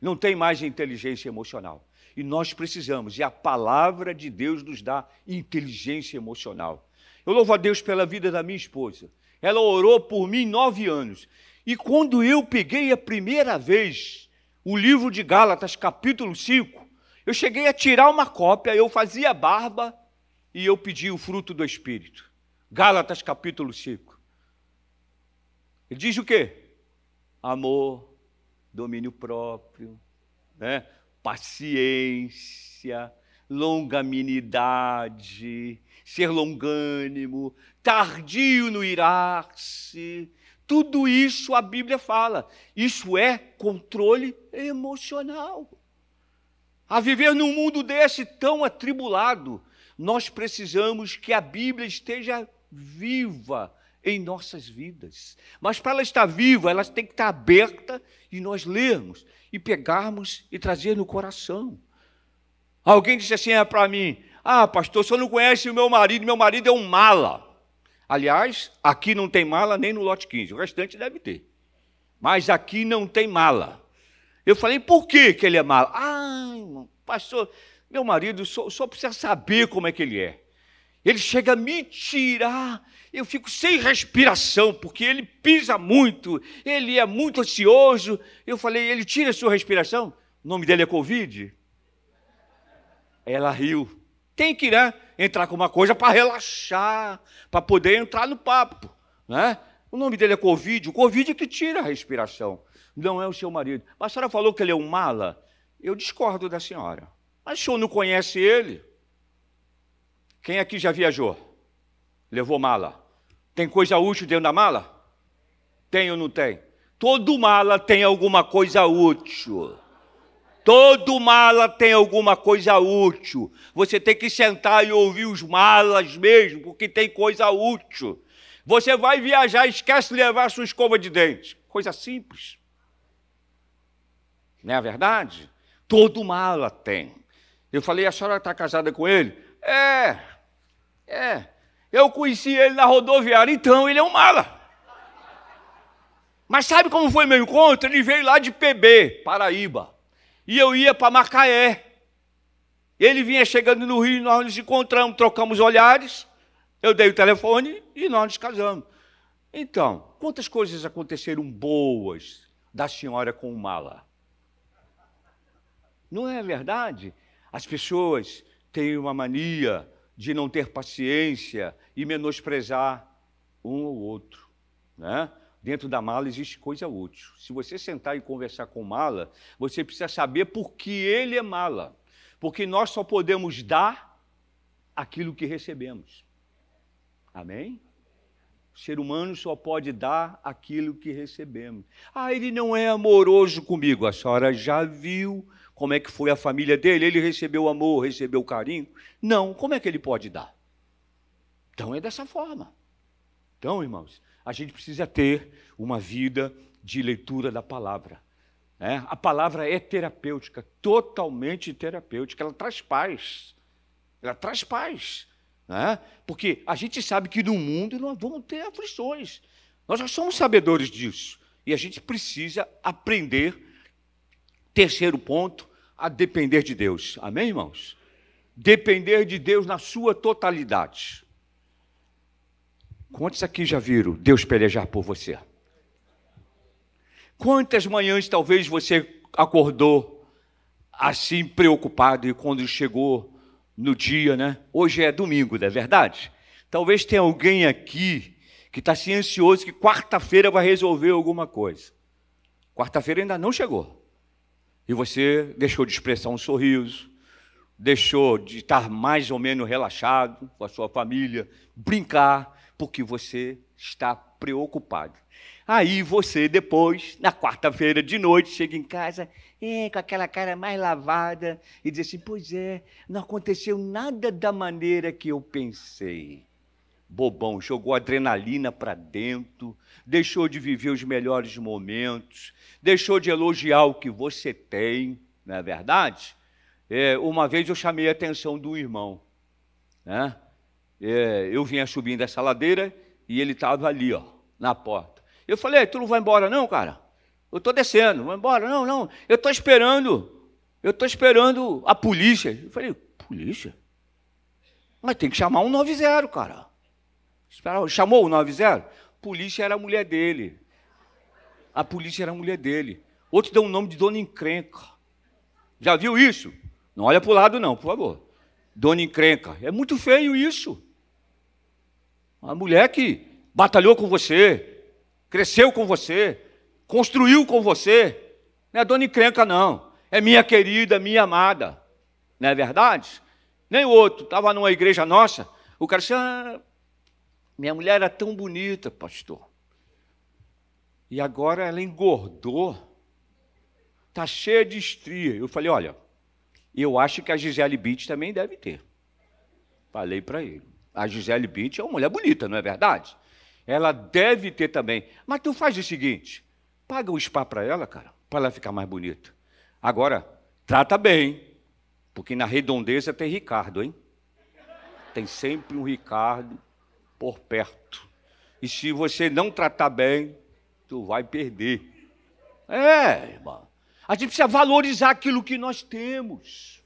Não tem mais inteligência emocional. E nós precisamos, e a palavra de Deus nos dá inteligência emocional. Eu louvo a Deus pela vida da minha esposa. Ela orou por mim nove anos. E quando eu peguei a primeira vez o livro de Gálatas, capítulo 5, eu cheguei a tirar uma cópia, eu fazia barba e eu pedi o fruto do Espírito. Gálatas capítulo 5. Ele diz o quê? Amor, domínio próprio, né? paciência, longanimidade, ser longânimo, tardio no irar-se. Tudo isso a Bíblia fala. Isso é controle emocional. A viver num mundo desse tão atribulado, nós precisamos que a Bíblia esteja viva em nossas vidas. Mas para ela estar viva, ela tem que estar aberta e nós lermos e pegarmos e trazer no coração. Alguém disse assim é para mim: Ah, pastor, o senhor não conhece o meu marido, meu marido é um mala. Aliás, aqui não tem mala nem no lote 15, o restante deve ter. Mas aqui não tem mala. Eu falei, por que, que ele é mala? Ah, pastor, meu marido, só, só precisa saber como é que ele é. Ele chega a me tirar, eu fico sem respiração, porque ele pisa muito, ele é muito ansioso. Eu falei, ele tira a sua respiração? O nome dele é Covid? Ela riu. Tem que né, entrar com uma coisa para relaxar, para poder entrar no papo. Né? O nome dele é Covid, o Covid é que tira a respiração, não é o seu marido. A senhora falou que ele é um mala? Eu discordo da senhora. Mas o senhor não conhece ele? Quem aqui já viajou? Levou mala? Tem coisa útil dentro da mala? Tem ou não tem? Todo mala tem alguma coisa útil. Todo mala tem alguma coisa útil. Você tem que sentar e ouvir os malas mesmo, porque tem coisa útil. Você vai viajar, esquece de levar sua escova de dente. Coisa simples. Não é a verdade? Todo mala tem. Eu falei, a senhora está casada com ele? É. É. Eu conheci ele na rodoviária, então ele é um mala. Mas sabe como foi meu encontro? Ele veio lá de PB, Paraíba. E eu ia para Macaé. Ele vinha chegando no Rio, nós nos encontramos, trocamos olhares. Eu dei o telefone e nós nos casamos. Então, quantas coisas aconteceram boas da senhora com o mala? Não é verdade? As pessoas têm uma mania de não ter paciência e menosprezar um ou outro. Né? Dentro da mala existe coisa útil. Se você sentar e conversar com mala, você precisa saber por que ele é mala. Porque nós só podemos dar aquilo que recebemos. Amém? O ser humano só pode dar aquilo que recebemos. Ah, ele não é amoroso comigo. A senhora já viu como é que foi a família dele? Ele recebeu amor, recebeu carinho? Não. Como é que ele pode dar? Então é dessa forma. Então, irmãos, a gente precisa ter uma vida de leitura da palavra. Né? A palavra é terapêutica, totalmente terapêutica. Ela traz paz. Ela traz paz. Né? Porque a gente sabe que no mundo nós vamos ter aflições. Nós já somos sabedores disso. E a gente precisa aprender, terceiro ponto, a depender de Deus. Amém, irmãos? Depender de Deus na sua totalidade. Quantos aqui já viram Deus pelejar por você? Quantas manhãs talvez você acordou assim preocupado e quando chegou no dia, né? Hoje é domingo, não é verdade? Talvez tenha alguém aqui que está assim ansioso que quarta-feira vai resolver alguma coisa. Quarta-feira ainda não chegou. E você deixou de expressar um sorriso, deixou de estar mais ou menos relaxado com a sua família, brincar, porque você está preocupado. Aí você, depois, na quarta-feira de noite, chega em casa, é, com aquela cara mais lavada e diz assim: Pois é, não aconteceu nada da maneira que eu pensei. Bobão, jogou adrenalina para dentro, deixou de viver os melhores momentos, deixou de elogiar o que você tem, não é verdade? É, uma vez eu chamei a atenção do irmão. Né? É, eu vinha subindo essa ladeira e ele estava ali, ó, na porta. Eu falei: Tu não vai embora, não, cara? Eu estou descendo, vou embora. Não, não, eu estou esperando. Eu estou esperando a polícia. Eu falei, polícia? Mas tem que chamar um 90, cara. Chamou o 90? Polícia era a mulher dele. A polícia era a mulher dele. Outro deu o um nome de Dona Encrenca. Já viu isso? Não olha para o lado, não, por favor. Dona Encrenca. É muito feio isso. A mulher que batalhou com você, cresceu com você, construiu com você. Não é dona encrenca, não. É minha querida, minha amada. Não é verdade? Nem outro. Estava numa igreja nossa, o cara disse, ah, minha mulher era tão bonita, pastor. E agora ela engordou. Está cheia de estria. Eu falei, olha, eu acho que a Gisele Beach também deve ter. Falei para ele. A Gisele Beach é uma mulher bonita, não é verdade? Ela deve ter também. Mas tu faz o seguinte: Paga o spa para ela, cara, para ela ficar mais bonita. Agora, trata bem, porque na redondeza tem Ricardo, hein? Tem sempre um Ricardo por perto. E se você não tratar bem, tu vai perder. É, irmão. A gente precisa valorizar aquilo que nós temos.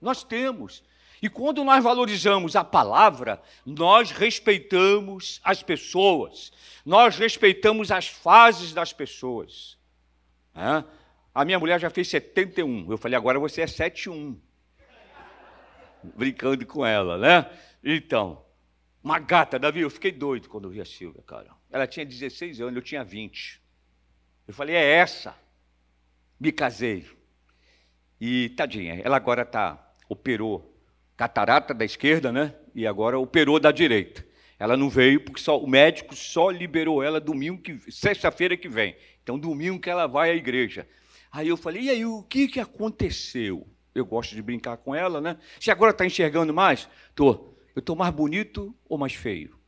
Nós temos. E quando nós valorizamos a palavra, nós respeitamos as pessoas, nós respeitamos as fases das pessoas. A minha mulher já fez 71, eu falei, agora você é 71. Brincando com ela, né? Então, uma gata, Davi, eu fiquei doido quando vi a Silvia, cara. Ela tinha 16 anos, eu tinha 20. Eu falei, é essa. Me casei. E, tadinha, ela agora tá, operou catarata da esquerda, né? E agora operou da direita. Ela não veio porque só, o médico só liberou ela domingo que sexta-feira que vem. Então domingo que ela vai à igreja. Aí eu falei: "E aí, o que que aconteceu?" Eu gosto de brincar com ela, né? Se agora está enxergando mais, tô. Eu tô mais bonito ou mais feio?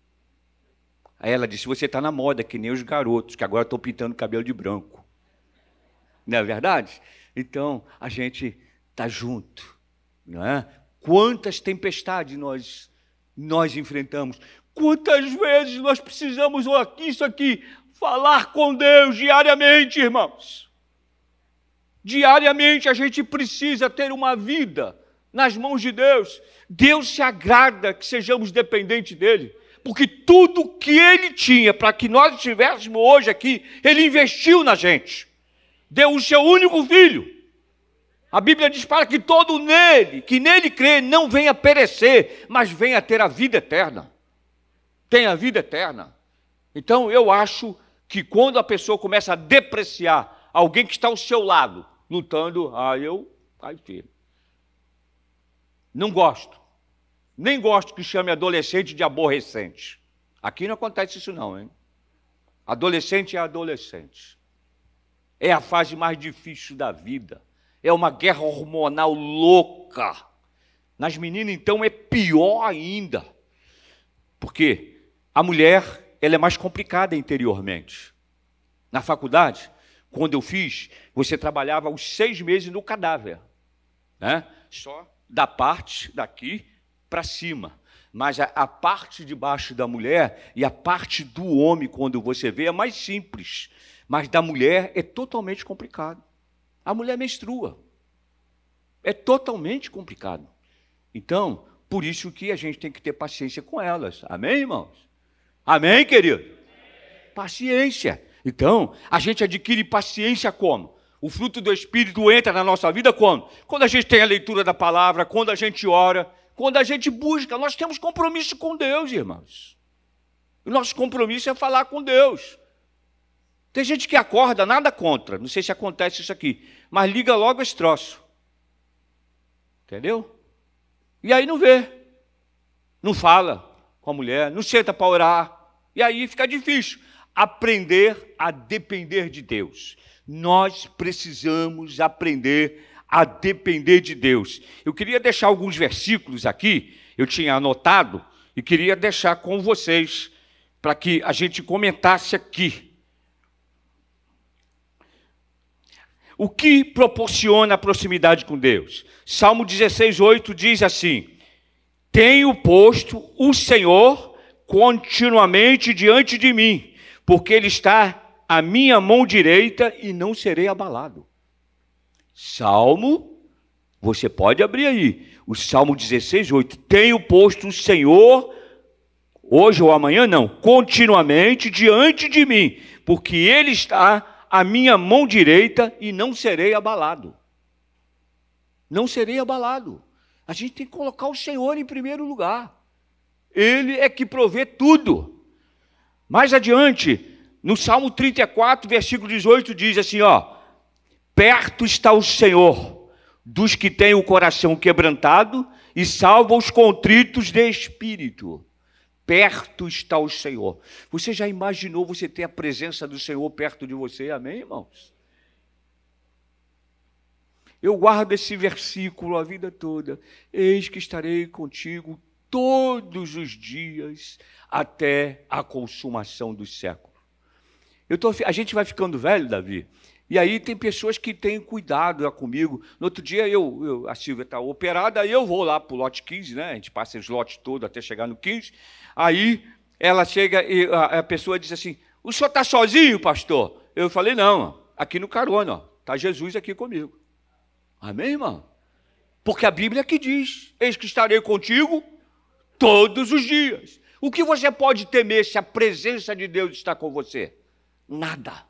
Aí ela disse: "Você está na moda que nem os garotos que agora estão pintando cabelo de branco." Não é verdade? Então a gente tá junto, não é? Quantas tempestades nós, nós enfrentamos. Quantas vezes nós precisamos, isso aqui, falar com Deus diariamente, irmãos. Diariamente a gente precisa ter uma vida nas mãos de Deus. Deus se agrada que sejamos dependentes dEle, porque tudo que Ele tinha para que nós estivéssemos hoje aqui, Ele investiu na gente. Deu o seu único filho a Bíblia diz para que todo nele, que nele crê, não venha perecer, mas venha ter a vida eterna. Tenha a vida eterna. Então eu acho que quando a pessoa começa a depreciar alguém que está ao seu lado, lutando, ah, eu, ai filho, não gosto. Nem gosto que chame adolescente de aborrecente. Aqui não acontece isso não, hein? Adolescente é adolescente. É a fase mais difícil da vida. É uma guerra hormonal louca. Nas meninas, então, é pior ainda. Porque a mulher, ela é mais complicada interiormente. Na faculdade, quando eu fiz, você trabalhava os seis meses no cadáver. Né? Só da parte daqui para cima. Mas a, a, parte de baixo da mulher e a parte do homem, quando você vê, é mais simples. Mas da mulher é totalmente complicado. A mulher menstrua. É totalmente complicado. Então, por isso que a gente tem que ter paciência com elas. Amém, irmãos? Amém, querido? Paciência. Então, a gente adquire paciência como? O fruto do Espírito entra na nossa vida quando? Quando a gente tem a leitura da palavra, quando a gente ora, quando a gente busca. Nós temos compromisso com Deus, irmãos. O nosso compromisso é falar com Deus. Tem gente que acorda, nada contra, não sei se acontece isso aqui, mas liga logo esse troço. Entendeu? E aí não vê, não fala com a mulher, não senta para orar, e aí fica difícil aprender a depender de Deus nós precisamos aprender a depender de Deus. Eu queria deixar alguns versículos aqui, eu tinha anotado, e queria deixar com vocês, para que a gente comentasse aqui. O que proporciona a proximidade com Deus? Salmo 16, 8 diz assim: Tenho posto o Senhor continuamente diante de mim, porque Ele está a minha mão direita e não serei abalado. Salmo, você pode abrir aí, o Salmo 16, 8. Tenho posto o Senhor, hoje ou amanhã, não, continuamente diante de mim, porque Ele está à minha mão direita e não serei abalado. Não serei abalado. A gente tem que colocar o Senhor em primeiro lugar. Ele é que provê tudo. Mais adiante, no Salmo 34, versículo 18, diz assim: ó, perto está o Senhor dos que têm o coração quebrantado e salva os contritos de espírito. Perto está o Senhor. Você já imaginou você ter a presença do Senhor perto de você? Amém, irmãos? Eu guardo esse versículo a vida toda. Eis que estarei contigo todos os dias até a consumação dos séculos. Eu tô, a gente vai ficando velho, Davi, e aí tem pessoas que têm cuidado comigo. No outro dia, eu, eu a Silvia está operada, eu vou lá para o lote 15, né? A gente passa os lotes todos até chegar no 15. Aí ela chega e a, pessoa diz assim: O senhor está sozinho, pastor? Eu falei: Não, aqui no carona, está Jesus aqui comigo. Amém, irmão? Porque a Bíblia que diz: Eis que estarei contigo todos os dias. O que você pode temer se a presença de Deus está com você? nada.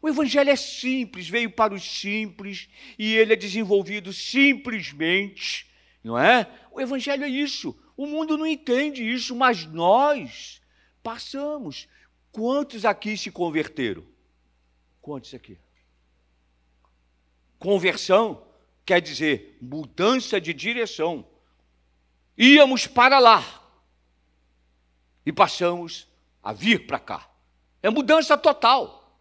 O Evangelho é simples, veio para os simples e ele é desenvolvido simplesmente, não é? O Evangelho é isso. O mundo não entende isso, mas nós passamos. Quantos aqui se converteram? Quantos aqui? Conversão quer dizer mudança de direção. Íamos para lá e passamos a vir para cá. É mudança total.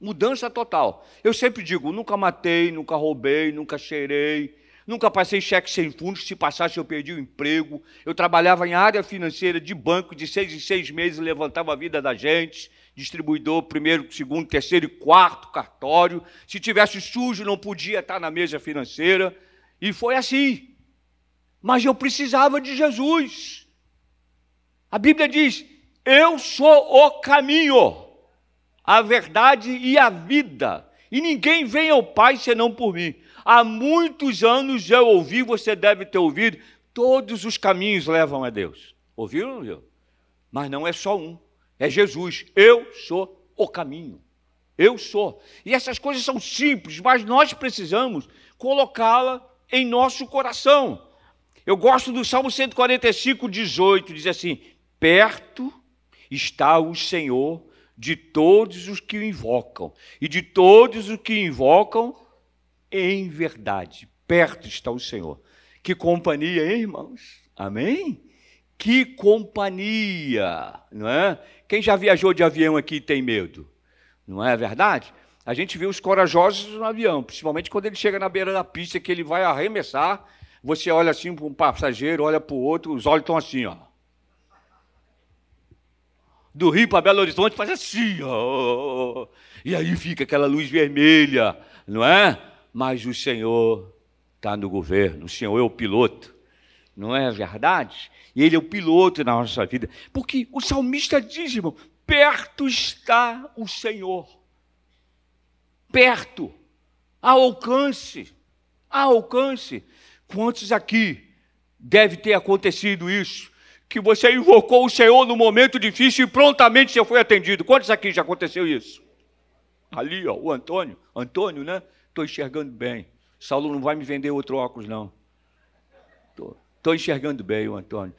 Mudança total. Eu sempre digo: nunca matei, nunca roubei, nunca cheirei, nunca passei cheque sem fundos. Se passasse, eu perdi o emprego. Eu trabalhava em área financeira de banco, de seis em seis meses, levantava a vida da gente. Distribuidor, primeiro, segundo, terceiro e quarto cartório. Se tivesse sujo, não podia estar na mesa financeira. E foi assim. Mas eu precisava de Jesus. A Bíblia diz: eu sou o caminho, a verdade e a vida. E ninguém vem ao Pai senão por mim. Há muitos anos eu ouvi, você deve ter ouvido, todos os caminhos levam a Deus. Ouviram viu? Mas não é só um, é Jesus. Eu sou o caminho. Eu sou. E essas coisas são simples, mas nós precisamos colocá-la em nosso coração. Eu gosto do Salmo 145, 18, diz assim: perto está o Senhor de todos os que o invocam, e de todos os que invocam em verdade. Perto está o Senhor. Que companhia, hein, irmãos? Amém? Que companhia, não é? Quem já viajou de avião aqui tem medo, não é verdade? A gente vê os corajosos no avião, principalmente quando ele chega na beira da pista que ele vai arremessar. Você olha assim para um passageiro, olha para o outro, os olhos estão assim, ó. Do Rio para Belo Horizonte faz assim, ó. E aí fica aquela luz vermelha, não é? Mas o Senhor está no governo, o Senhor é o piloto não é verdade? E ele é o piloto na nossa vida. Porque o salmista diz, irmão, perto está o Senhor. Perto, ao alcance, ao alcance. Quantos aqui deve ter acontecido isso? Que você invocou o Senhor no momento difícil e prontamente você foi atendido. Quantos aqui já aconteceu isso? Ali, ó, o Antônio. Antônio, né? Estou enxergando bem. Saulo não vai me vender outro óculos, não. Estou. Enxergando bem, o Antônio.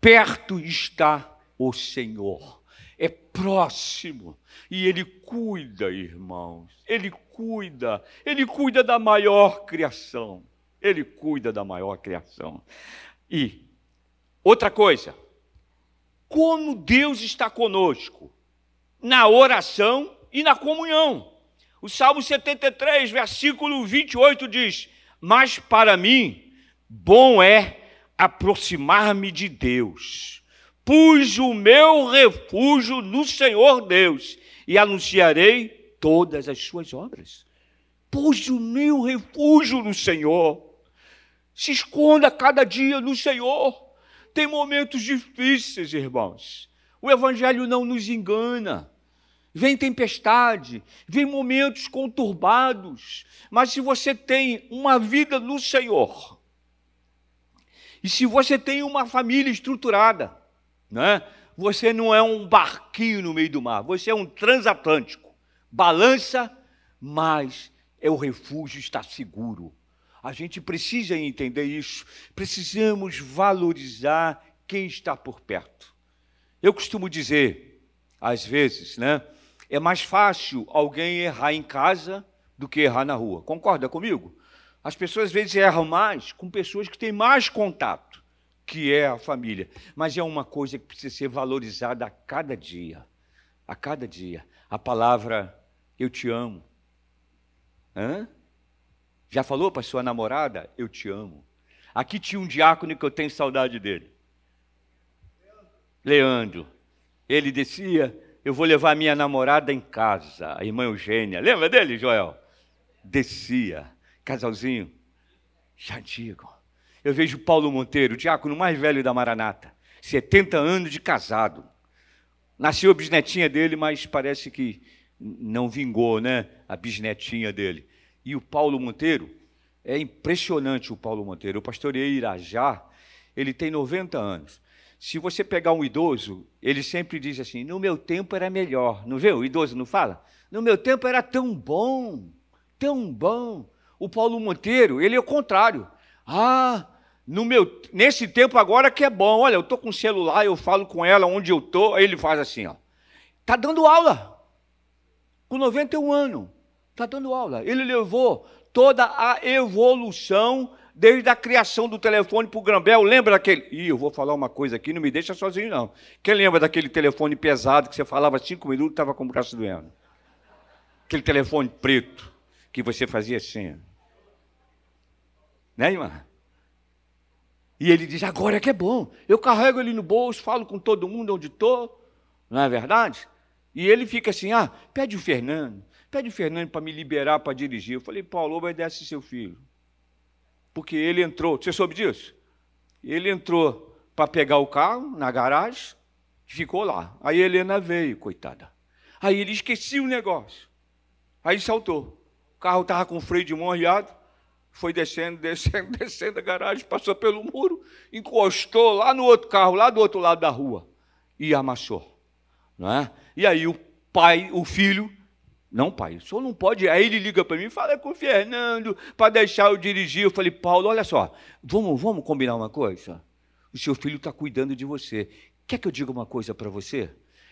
Perto está o Senhor. É próximo. E Ele cuida, irmãos. Ele cuida. Ele cuida da maior criação. Ele cuida da maior criação. E outra coisa. Como Deus está conosco na oração e na comunhão. O Salmo 73, versículo 28 diz: Mas para mim, bom é aproximar-me de Deus. Pus o meu refúgio no Senhor Deus e anunciarei todas as suas obras. Pus o meu refúgio no Senhor. Se esconda cada dia no Senhor. Tem momentos difíceis, irmãos. O Evangelho não nos engana. Vem tempestade, vem momentos conturbados, mas se você tem uma vida no Senhor, e se você tem uma família estruturada, né? você não é um barquinho no meio do mar, você é um transatlântico. Balança, mas é o refúgio está seguro. A gente precisa entender isso. Precisamos valorizar quem está por perto. Eu costumo dizer, às vezes, né? É mais fácil alguém errar em casa do que errar na rua. Concorda comigo? As pessoas às vezes erram mais com pessoas que têm mais contato, que é a família. Mas é uma coisa que precisa ser valorizada a cada dia. A cada dia. A palavra eu te amo. Hã? Já falou para sua namorada? Eu te amo. Aqui tinha um diácono que eu tenho saudade dele. Leandro. Ele descia, eu vou levar minha namorada em casa, a irmã Eugênia. Lembra dele, Joel? Descia casalzinho, já antigo. Eu vejo Paulo Monteiro, o diácono mais velho da Maranata, 70 anos de casado. Nasceu a bisnetinha dele, mas parece que não vingou, né? A bisnetinha dele. E o Paulo Monteiro, é impressionante o Paulo Monteiro. Eu pastorei Irajá, ele tem 90 anos. Se você pegar um idoso, ele sempre diz assim: no meu tempo era melhor. Não vê? O idoso não fala? No meu tempo era tão bom, tão bom. O Paulo Monteiro, ele é o contrário. Ah, no meu, nesse tempo agora que é bom. Olha, eu estou com o celular, eu falo com ela onde eu estou. Aí ele faz assim, ó. Está dando aula. Com 91 anos. Está dando aula. Ele levou toda a evolução desde a criação do telefone para o Grambel. Lembra daquele. Ih, eu vou falar uma coisa aqui, não me deixa sozinho, não. Quem lembra daquele telefone pesado que você falava cinco minutos e estava com o braço doendo? Aquele telefone preto que você fazia assim. Né, irmã? E ele diz: agora é que é bom. Eu carrego ele no bolso, falo com todo mundo onde estou. Não é verdade? E ele fica assim: ah, pede o Fernando, pede o Fernando para me liberar para dirigir. Eu falei: Paulo, obedece seu filho. Porque ele entrou, você soube disso? Ele entrou para pegar o carro na garagem ficou lá. Aí a Helena veio, coitada. Aí ele esquecia o negócio. Aí saltou. O carro estava com freio de mão arriado foi descendo, (laughs) descendo, descendo a garagem, passou pelo muro, encostou lá no outro carro, lá do outro lado da rua, e amassou. Não é? E aí o pai, o filho, não, pai, o senhor não pode. Aí ele liga para mim, fala com o Fernando para deixar eu dirigir. Eu falei, Paulo, olha só, vamos, vamos combinar uma coisa? O seu filho está cuidando de você. Quer que eu diga uma coisa para você?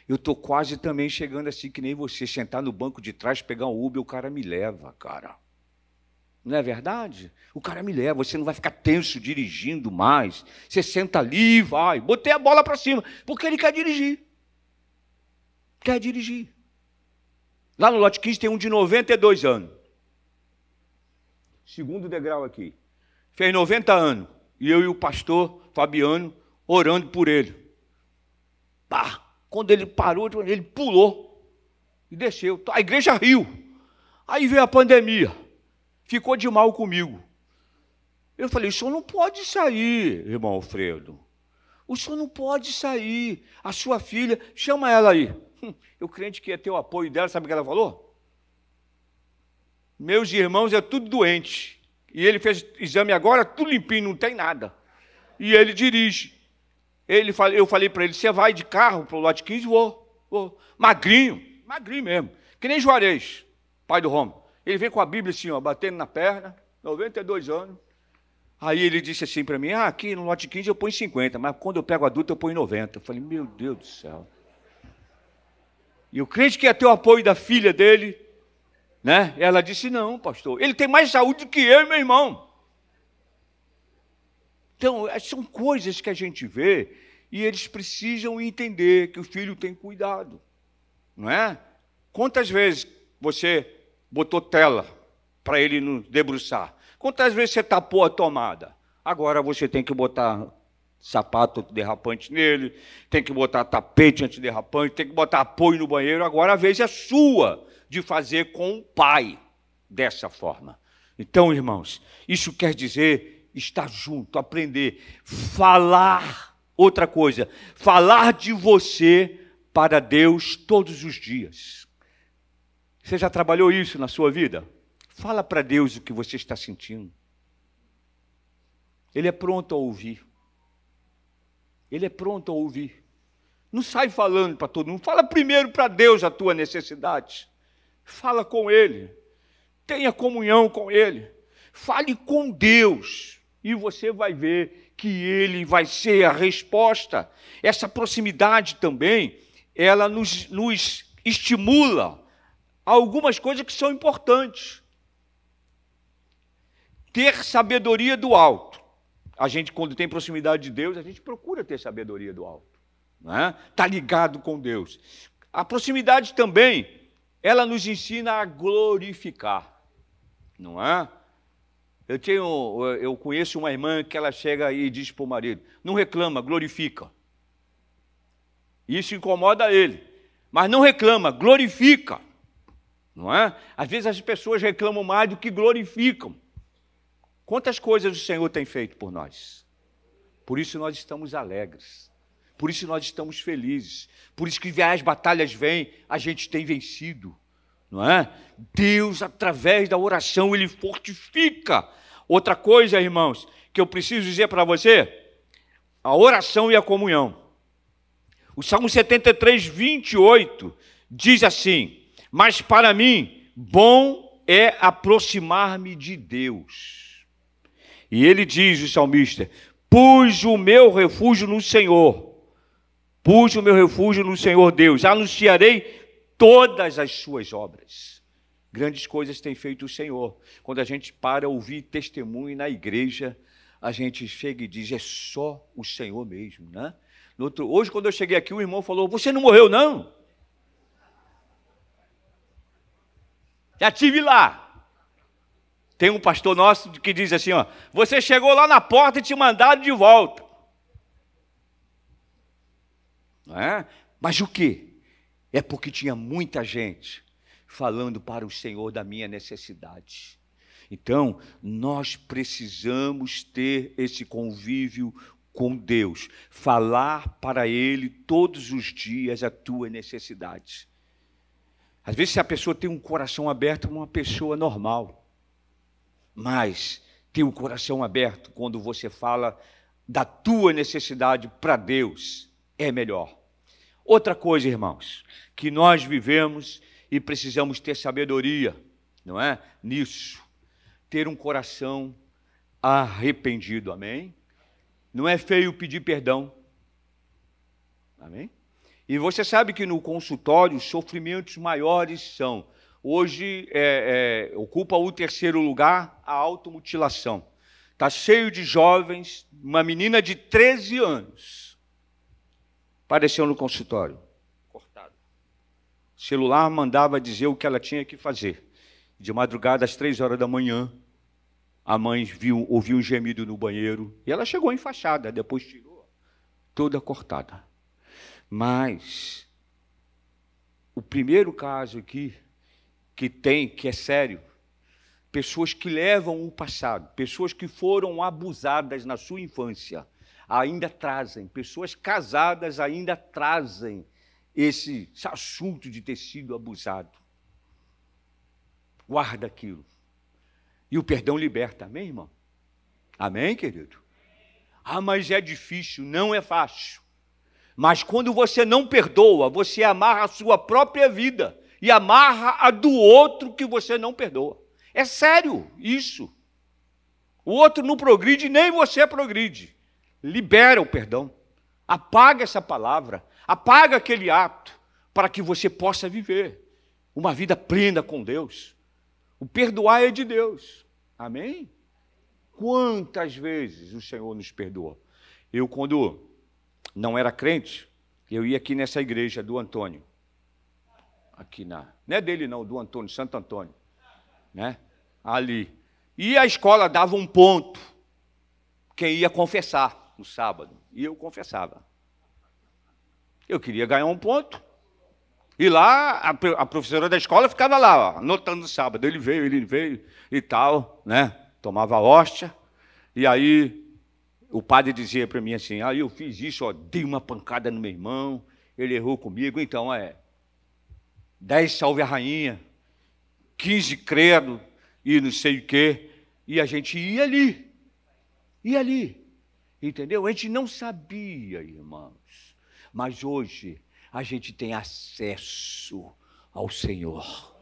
Eu estou quase também chegando assim que nem você, sentar no banco de trás, pegar um Uber, o cara me leva, cara. Não é verdade? O cara me leva, você não vai ficar tenso dirigindo mais. Você senta ali e vai. Botei a bola para cima, porque ele quer dirigir. Quer dirigir. Lá no lote 15 tem um de 92 anos. Segundo degrau aqui. Fez 90 anos. E eu e o pastor Fabiano orando por ele. Pá! Quando ele parou, ele pulou e desceu. A igreja riu. Aí veio a pandemia ficou de mal comigo. Eu falei: o senhor não pode sair, irmão Alfredo. O senhor não pode sair. A sua filha, chama ela aí. Hum, eu crente que ia ter o apoio dela, sabe o que ela falou? Meus irmãos é tudo doente. E ele fez exame agora, tudo limpinho, não tem nada. E ele dirige. Ele, eu falei para ele: você vai de carro para o lote 15? Vou, vou. Magrinho, magrinho mesmo. Que nem Juarez, pai do Roma. Ele vem com a Bíblia assim, ó, batendo na perna, 92 anos. Aí ele disse assim para mim: Ah, aqui no lote 15 eu ponho 50, mas quando eu pego adulto eu ponho 90. Eu falei: Meu Deus do céu. E o crente que ia ter o apoio da filha dele, né? Ela disse: Não, pastor, ele tem mais saúde que eu, meu irmão. Então, é, são coisas que a gente vê e eles precisam entender que o filho tem cuidado, não é? Quantas vezes você botou tela para ele não debruçar. Quantas vezes você tapou a tomada? Agora você tem que botar sapato antiderrapante nele, tem que botar tapete antiderrapante, tem que botar apoio no banheiro. Agora a vez é sua de fazer com o pai dessa forma. Então, irmãos, isso quer dizer estar junto, aprender, falar. Outra coisa, falar de você para Deus todos os dias. Você já trabalhou isso na sua vida? Fala para Deus o que você está sentindo. Ele é pronto a ouvir. Ele é pronto a ouvir. Não sai falando para todo mundo. Fala primeiro para Deus a tua necessidade. Fala com Ele. Tenha comunhão com Ele. Fale com Deus. E você vai ver que Ele vai ser a resposta. Essa proximidade também, ela nos, nos estimula algumas coisas que são importantes. Ter sabedoria do alto. A gente, quando tem proximidade de Deus, a gente procura ter sabedoria do alto. Está é? Tá ligado com Deus. A proximidade também, ela nos ensina a glorificar. Não é? Eu, tenho, eu conheço uma irmã que ela chega e diz para o marido: não reclama, glorifica. Isso incomoda ele. Mas não reclama, glorifica não é? Às vezes as pessoas reclamam mais do que glorificam. Quantas coisas o Senhor tem feito por nós? Por isso nós estamos alegres. Por isso nós estamos felizes. Por isso que as batalhas vêm, a gente tem vencido. Não é? Deus, através da oração, ele fortifica. Outra coisa, irmãos, que eu preciso dizer para você: a oração e a comunhão. O Salmo 73, 28 diz assim: mas para mim, bom é aproximar-me de Deus. E ele diz, o salmista: Pus o meu refúgio no Senhor, pus o meu refúgio no Senhor Deus, anunciarei todas as suas obras. Grandes coisas tem feito o Senhor. Quando a gente para ouvir testemunho na igreja, a gente chega e diz: é só o Senhor mesmo, né? Outro, hoje, quando eu cheguei aqui, o irmão falou: Você não morreu, não? Já tive lá. Tem um pastor nosso que diz assim: ó, você chegou lá na porta e te mandaram de volta. Não é? Mas o que? É porque tinha muita gente falando para o Senhor da minha necessidade. Então, nós precisamos ter esse convívio com Deus, falar para Ele todos os dias a tua necessidade. Às vezes, se a pessoa tem um coração aberto, é uma pessoa normal. Mas ter o coração aberto quando você fala da tua necessidade para Deus é melhor. Outra coisa, irmãos, que nós vivemos e precisamos ter sabedoria, não é? Nisso. Ter um coração arrependido, amém? Não é feio pedir perdão, amém? E você sabe que no consultório os sofrimentos maiores são. Hoje é, é, ocupa o terceiro lugar a automutilação. Está cheio de jovens, uma menina de 13 anos apareceu no consultório, cortada. O celular mandava dizer o que ela tinha que fazer. De madrugada, às três horas da manhã, a mãe viu, ouviu um gemido no banheiro e ela chegou enfaixada, depois tirou toda cortada. Mas o primeiro caso aqui que tem, que é sério, pessoas que levam o passado, pessoas que foram abusadas na sua infância, ainda trazem, pessoas casadas ainda trazem esse, esse assunto de ter sido abusado. Guarda aquilo. E o perdão liberta, amém, irmão? Amém, querido? Ah, mas é difícil, não é fácil. Mas quando você não perdoa, você amarra a sua própria vida e amarra a do outro que você não perdoa. É sério isso. O outro não progride, nem você progride. Libera o perdão. Apaga essa palavra, apaga aquele ato, para que você possa viver uma vida plena com Deus. O perdoar é de Deus. Amém? Quantas vezes o Senhor nos perdoou? Eu, quando não era crente, eu ia aqui nessa igreja do Antônio. Aqui na. Não é dele, não, do Antônio, Santo Antônio. Né? Ali. E a escola dava um ponto. Quem ia confessar no sábado. E eu confessava. Eu queria ganhar um ponto. E lá, a, a professora da escola ficava lá, ó, anotando no sábado. Ele veio, ele veio e tal, né? Tomava hóstia. E aí o padre dizia para mim assim: ah, eu fiz isso, ó, dei uma pancada no meu irmão, ele errou comigo, então é dez salve a rainha, quinze credo e não sei o quê. E a gente ia ali, ia ali, entendeu? A gente não sabia, irmãos, mas hoje a gente tem acesso ao Senhor.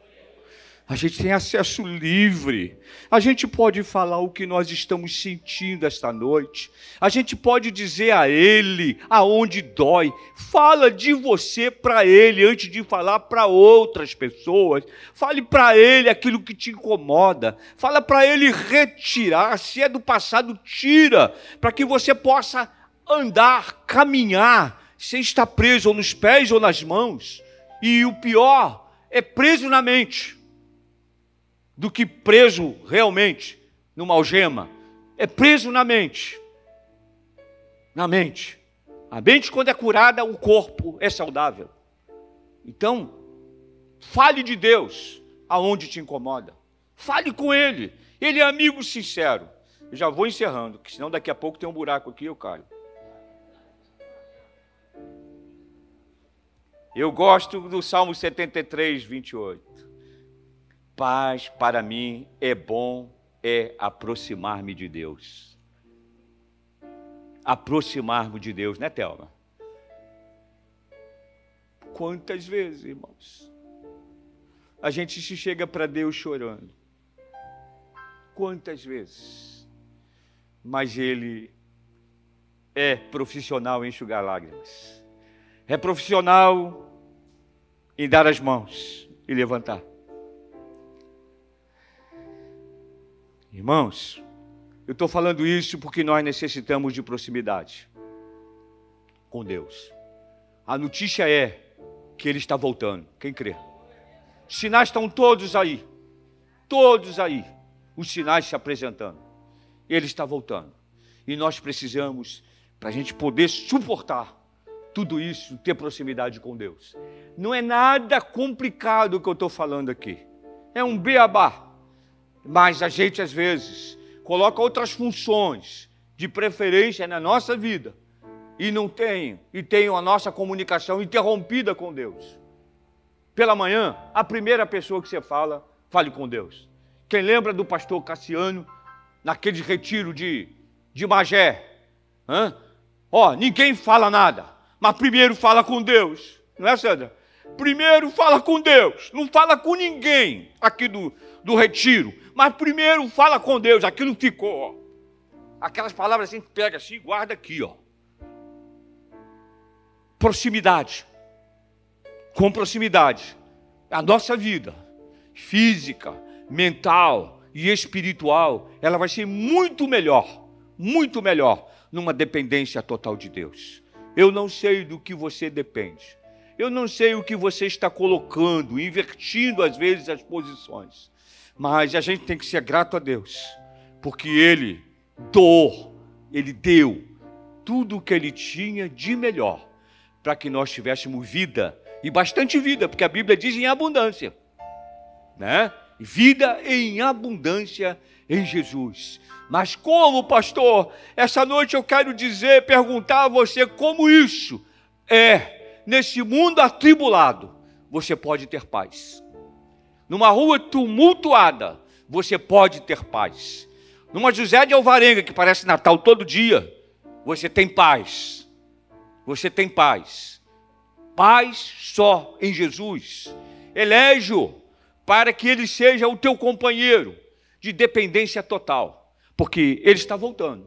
A gente tem acesso livre. A gente pode falar o que nós estamos sentindo esta noite. A gente pode dizer a Ele aonde dói. Fala de você para Ele antes de falar para outras pessoas. Fale para Ele aquilo que te incomoda. Fala para Ele retirar. Se é do passado, tira. Para que você possa andar, caminhar, sem estar preso ou nos pés ou nas mãos. E o pior é preso na mente do que preso realmente numa algema. É preso na mente. Na mente. A mente, quando é curada, o corpo é saudável. Então, fale de Deus aonde te incomoda. Fale com Ele. Ele é amigo sincero. Eu já vou encerrando, que senão daqui a pouco tem um buraco aqui e eu caio. Eu gosto do Salmo 73, 28. Paz para mim é bom é aproximar-me de Deus. Aproximar-me de Deus, né, Thelma? Quantas vezes, irmãos, a gente se chega para Deus chorando? Quantas vezes? Mas Ele é profissional em enxugar lágrimas, é profissional em dar as mãos e levantar. Irmãos, eu estou falando isso porque nós necessitamos de proximidade com Deus. A notícia é que Ele está voltando. Quem crê? Os sinais estão todos aí. Todos aí. Os sinais se apresentando. Ele está voltando. E nós precisamos, para a gente poder suportar tudo isso, ter proximidade com Deus. Não é nada complicado o que eu estou falando aqui. É um beabá. Mas a gente, às vezes, coloca outras funções de preferência na nossa vida e não tem, e tem a nossa comunicação interrompida com Deus. Pela manhã, a primeira pessoa que você fala, fale com Deus. Quem lembra do pastor Cassiano, naquele retiro de, de Magé? Ó, ninguém fala nada, mas primeiro fala com Deus. Não é, Sandra? Primeiro fala com Deus, não fala com ninguém aqui do, do retiro. Mas primeiro fala com Deus, aquilo ficou, ó. Aquelas palavras assim, pega assim, guarda aqui, ó. Proximidade. com proximidade, a nossa vida física, mental e espiritual, ela vai ser muito melhor, muito melhor numa dependência total de Deus. Eu não sei do que você depende. Eu não sei o que você está colocando, invertindo às vezes as posições. Mas a gente tem que ser grato a Deus, porque Ele doou, Ele deu tudo o que Ele tinha de melhor para que nós tivéssemos vida e bastante vida, porque a Bíblia diz em abundância, né? Vida em abundância em Jesus. Mas como, pastor? Essa noite eu quero dizer, perguntar a você como isso é, nesse mundo atribulado, você pode ter paz. Numa rua tumultuada, você pode ter paz. Numa José de Alvarenga, que parece Natal todo dia, você tem paz. Você tem paz. Paz só em Jesus. Elejo para que ele seja o teu companheiro de dependência total, porque ele está voltando.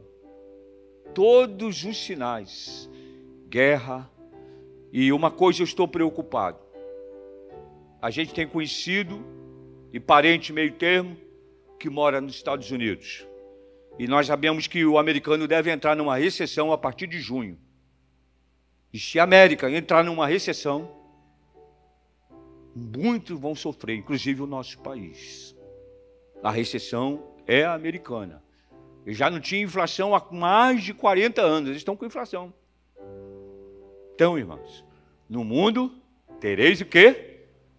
Todos os sinais, guerra, e uma coisa eu estou preocupado. A gente tem conhecido e parente meio termo que mora nos Estados Unidos. E nós sabemos que o americano deve entrar numa recessão a partir de junho. E se a América entrar numa recessão, muitos vão sofrer, inclusive o nosso país. A recessão é americana. Já não tinha inflação há mais de 40 anos, eles estão com inflação. Então, irmãos, no mundo tereis o quê?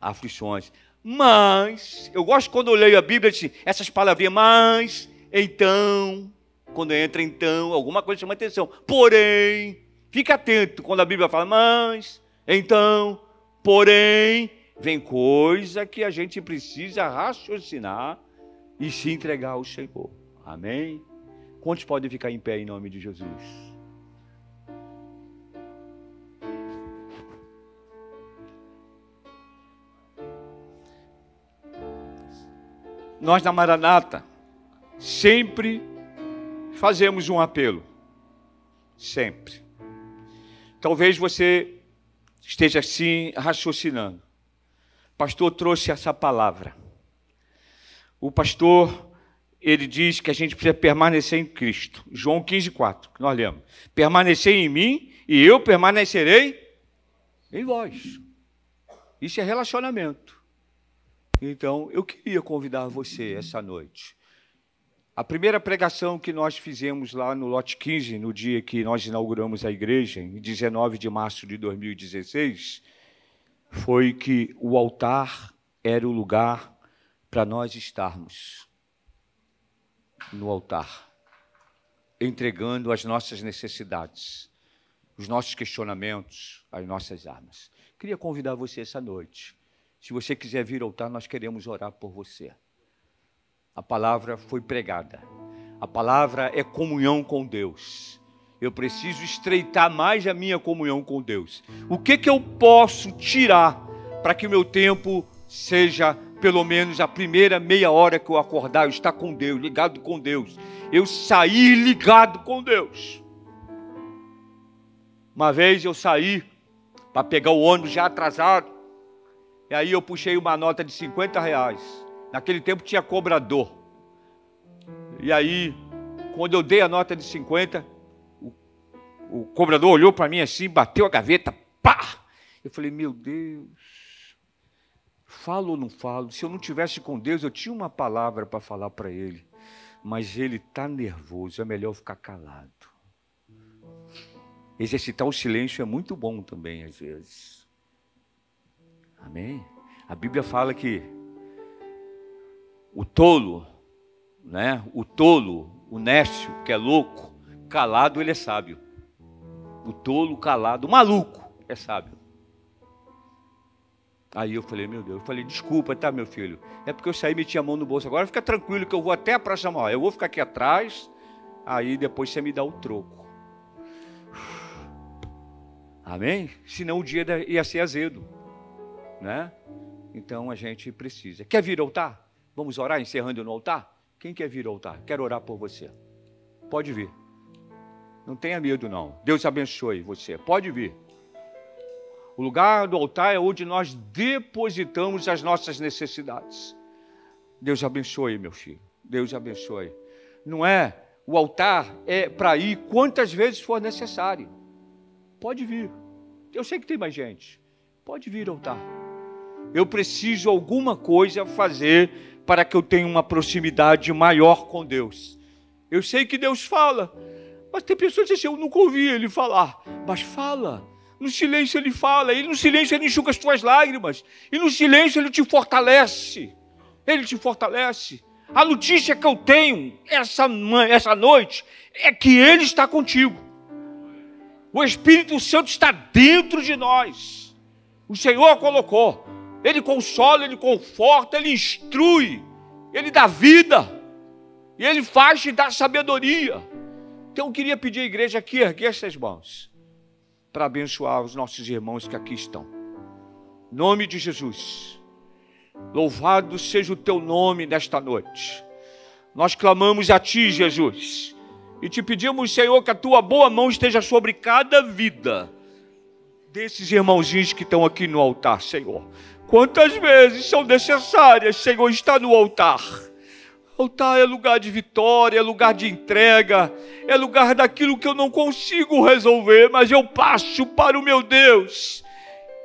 Aflições. Mas, eu gosto quando eu leio a Bíblia, assim, essas palavrinhas, mas, então, quando entra então, alguma coisa chama atenção. Porém, fica atento quando a Bíblia fala, mas, então, porém, vem coisa que a gente precisa raciocinar e se entregar ao Senhor. Amém? Quantos podem ficar em pé em nome de Jesus? Nós na Maranata sempre fazemos um apelo. Sempre. Talvez você esteja assim raciocinando. O pastor trouxe essa palavra. O pastor, ele diz que a gente precisa permanecer em Cristo. João 15, 4, que nós lemos. Permanecer em mim e eu permanecerei em vós. Isso é relacionamento. Então, eu queria convidar você essa noite. A primeira pregação que nós fizemos lá no Lote 15, no dia que nós inauguramos a igreja, em 19 de março de 2016, foi que o altar era o lugar para nós estarmos no altar, entregando as nossas necessidades, os nossos questionamentos, as nossas armas. Queria convidar você essa noite se você quiser vir ao altar, nós queremos orar por você. A palavra foi pregada. A palavra é comunhão com Deus. Eu preciso estreitar mais a minha comunhão com Deus. O que, que eu posso tirar para que o meu tempo seja pelo menos a primeira meia hora que eu acordar, eu estar com Deus, ligado com Deus. Eu sair ligado com Deus. Uma vez eu saí para pegar o ônibus já atrasado. E aí eu puxei uma nota de 50 reais. Naquele tempo tinha cobrador. E aí, quando eu dei a nota de 50, o, o cobrador olhou para mim assim, bateu a gaveta, pá! Eu falei, meu Deus, falo ou não falo? Se eu não tivesse com Deus, eu tinha uma palavra para falar para ele. Mas ele está nervoso, é melhor ficar calado. Exercitar o silêncio é muito bom também, às vezes. Amém? A Bíblia fala que o tolo, né? O tolo, o nécio, que é louco, calado ele é sábio. O tolo, calado, o maluco é sábio. Aí eu falei, meu Deus, eu falei, desculpa, tá, meu filho? É porque eu saí e meti a mão no bolso. Agora fica tranquilo que eu vou até a próxima hora. Eu vou ficar aqui atrás, aí depois você me dá o troco. Amém? Senão o dia ia ser azedo né? Então a gente precisa. Quer vir ao altar? Vamos orar encerrando no altar? Quem quer vir ao altar? Quero orar por você. Pode vir. Não tenha medo não. Deus abençoe você. Pode vir. O lugar do altar é onde nós depositamos as nossas necessidades. Deus abençoe, meu filho. Deus abençoe. Não é o altar é para ir quantas vezes for necessário. Pode vir. Eu sei que tem mais gente. Pode vir ao altar. Eu preciso alguma coisa fazer para que eu tenha uma proximidade maior com Deus. Eu sei que Deus fala, mas tem pessoas que dizem eu nunca ouvi ele falar. Mas fala. No silêncio ele fala, e no silêncio ele enxuga as tuas lágrimas, e no silêncio ele te fortalece. Ele te fortalece. A notícia que eu tenho essa, essa noite é que Ele está contigo. O Espírito Santo está dentro de nós. O Senhor colocou. Ele consola, Ele conforta, Ele instrui, Ele dá vida. E Ele faz e dá sabedoria. Então eu queria pedir à igreja aqui, erguer essas mãos, para abençoar os nossos irmãos que aqui estão. Em nome de Jesus. Louvado seja o teu nome nesta noite. Nós clamamos a ti, Jesus, e te pedimos, Senhor, que a tua boa mão esteja sobre cada vida desses irmãozinhos que estão aqui no altar, Senhor. Quantas vezes são necessárias, Senhor, estar no altar? Altar é lugar de vitória, é lugar de entrega, é lugar daquilo que eu não consigo resolver, mas eu passo para o meu Deus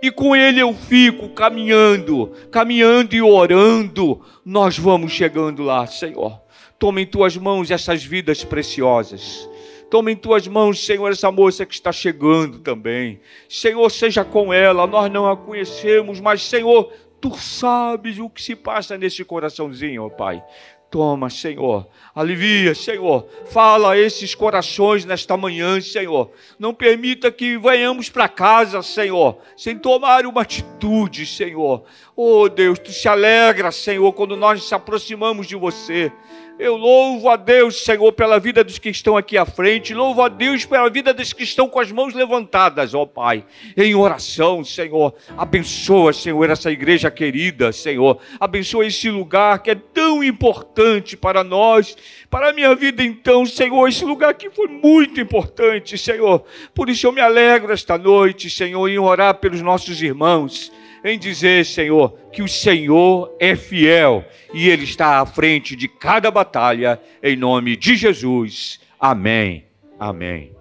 e com Ele eu fico caminhando, caminhando e orando. Nós vamos chegando lá, Senhor. Toma em tuas mãos essas vidas preciosas. Toma em tuas mãos, Senhor, essa moça que está chegando também. Senhor, seja com ela. Nós não a conhecemos, mas, Senhor, tu sabes o que se passa nesse coraçãozinho, ó Pai. Toma, Senhor. Alivia, Senhor. Fala a esses corações nesta manhã, Senhor. Não permita que venhamos para casa, Senhor, sem tomar uma atitude, Senhor. Oh, Deus, tu se alegra, Senhor, quando nós nos aproximamos de você. Eu louvo a Deus, Senhor, pela vida dos que estão aqui à frente. Louvo a Deus pela vida dos que estão com as mãos levantadas, ó Pai, em oração, Senhor. Abençoa, Senhor, essa igreja querida, Senhor. Abençoa esse lugar que é tão importante para nós, para a minha vida, então, Senhor. Esse lugar aqui foi muito importante, Senhor. Por isso eu me alegro esta noite, Senhor, em orar pelos nossos irmãos em dizer, Senhor, que o Senhor é fiel e Ele está à frente de cada batalha, em nome de Jesus. Amém. Amém.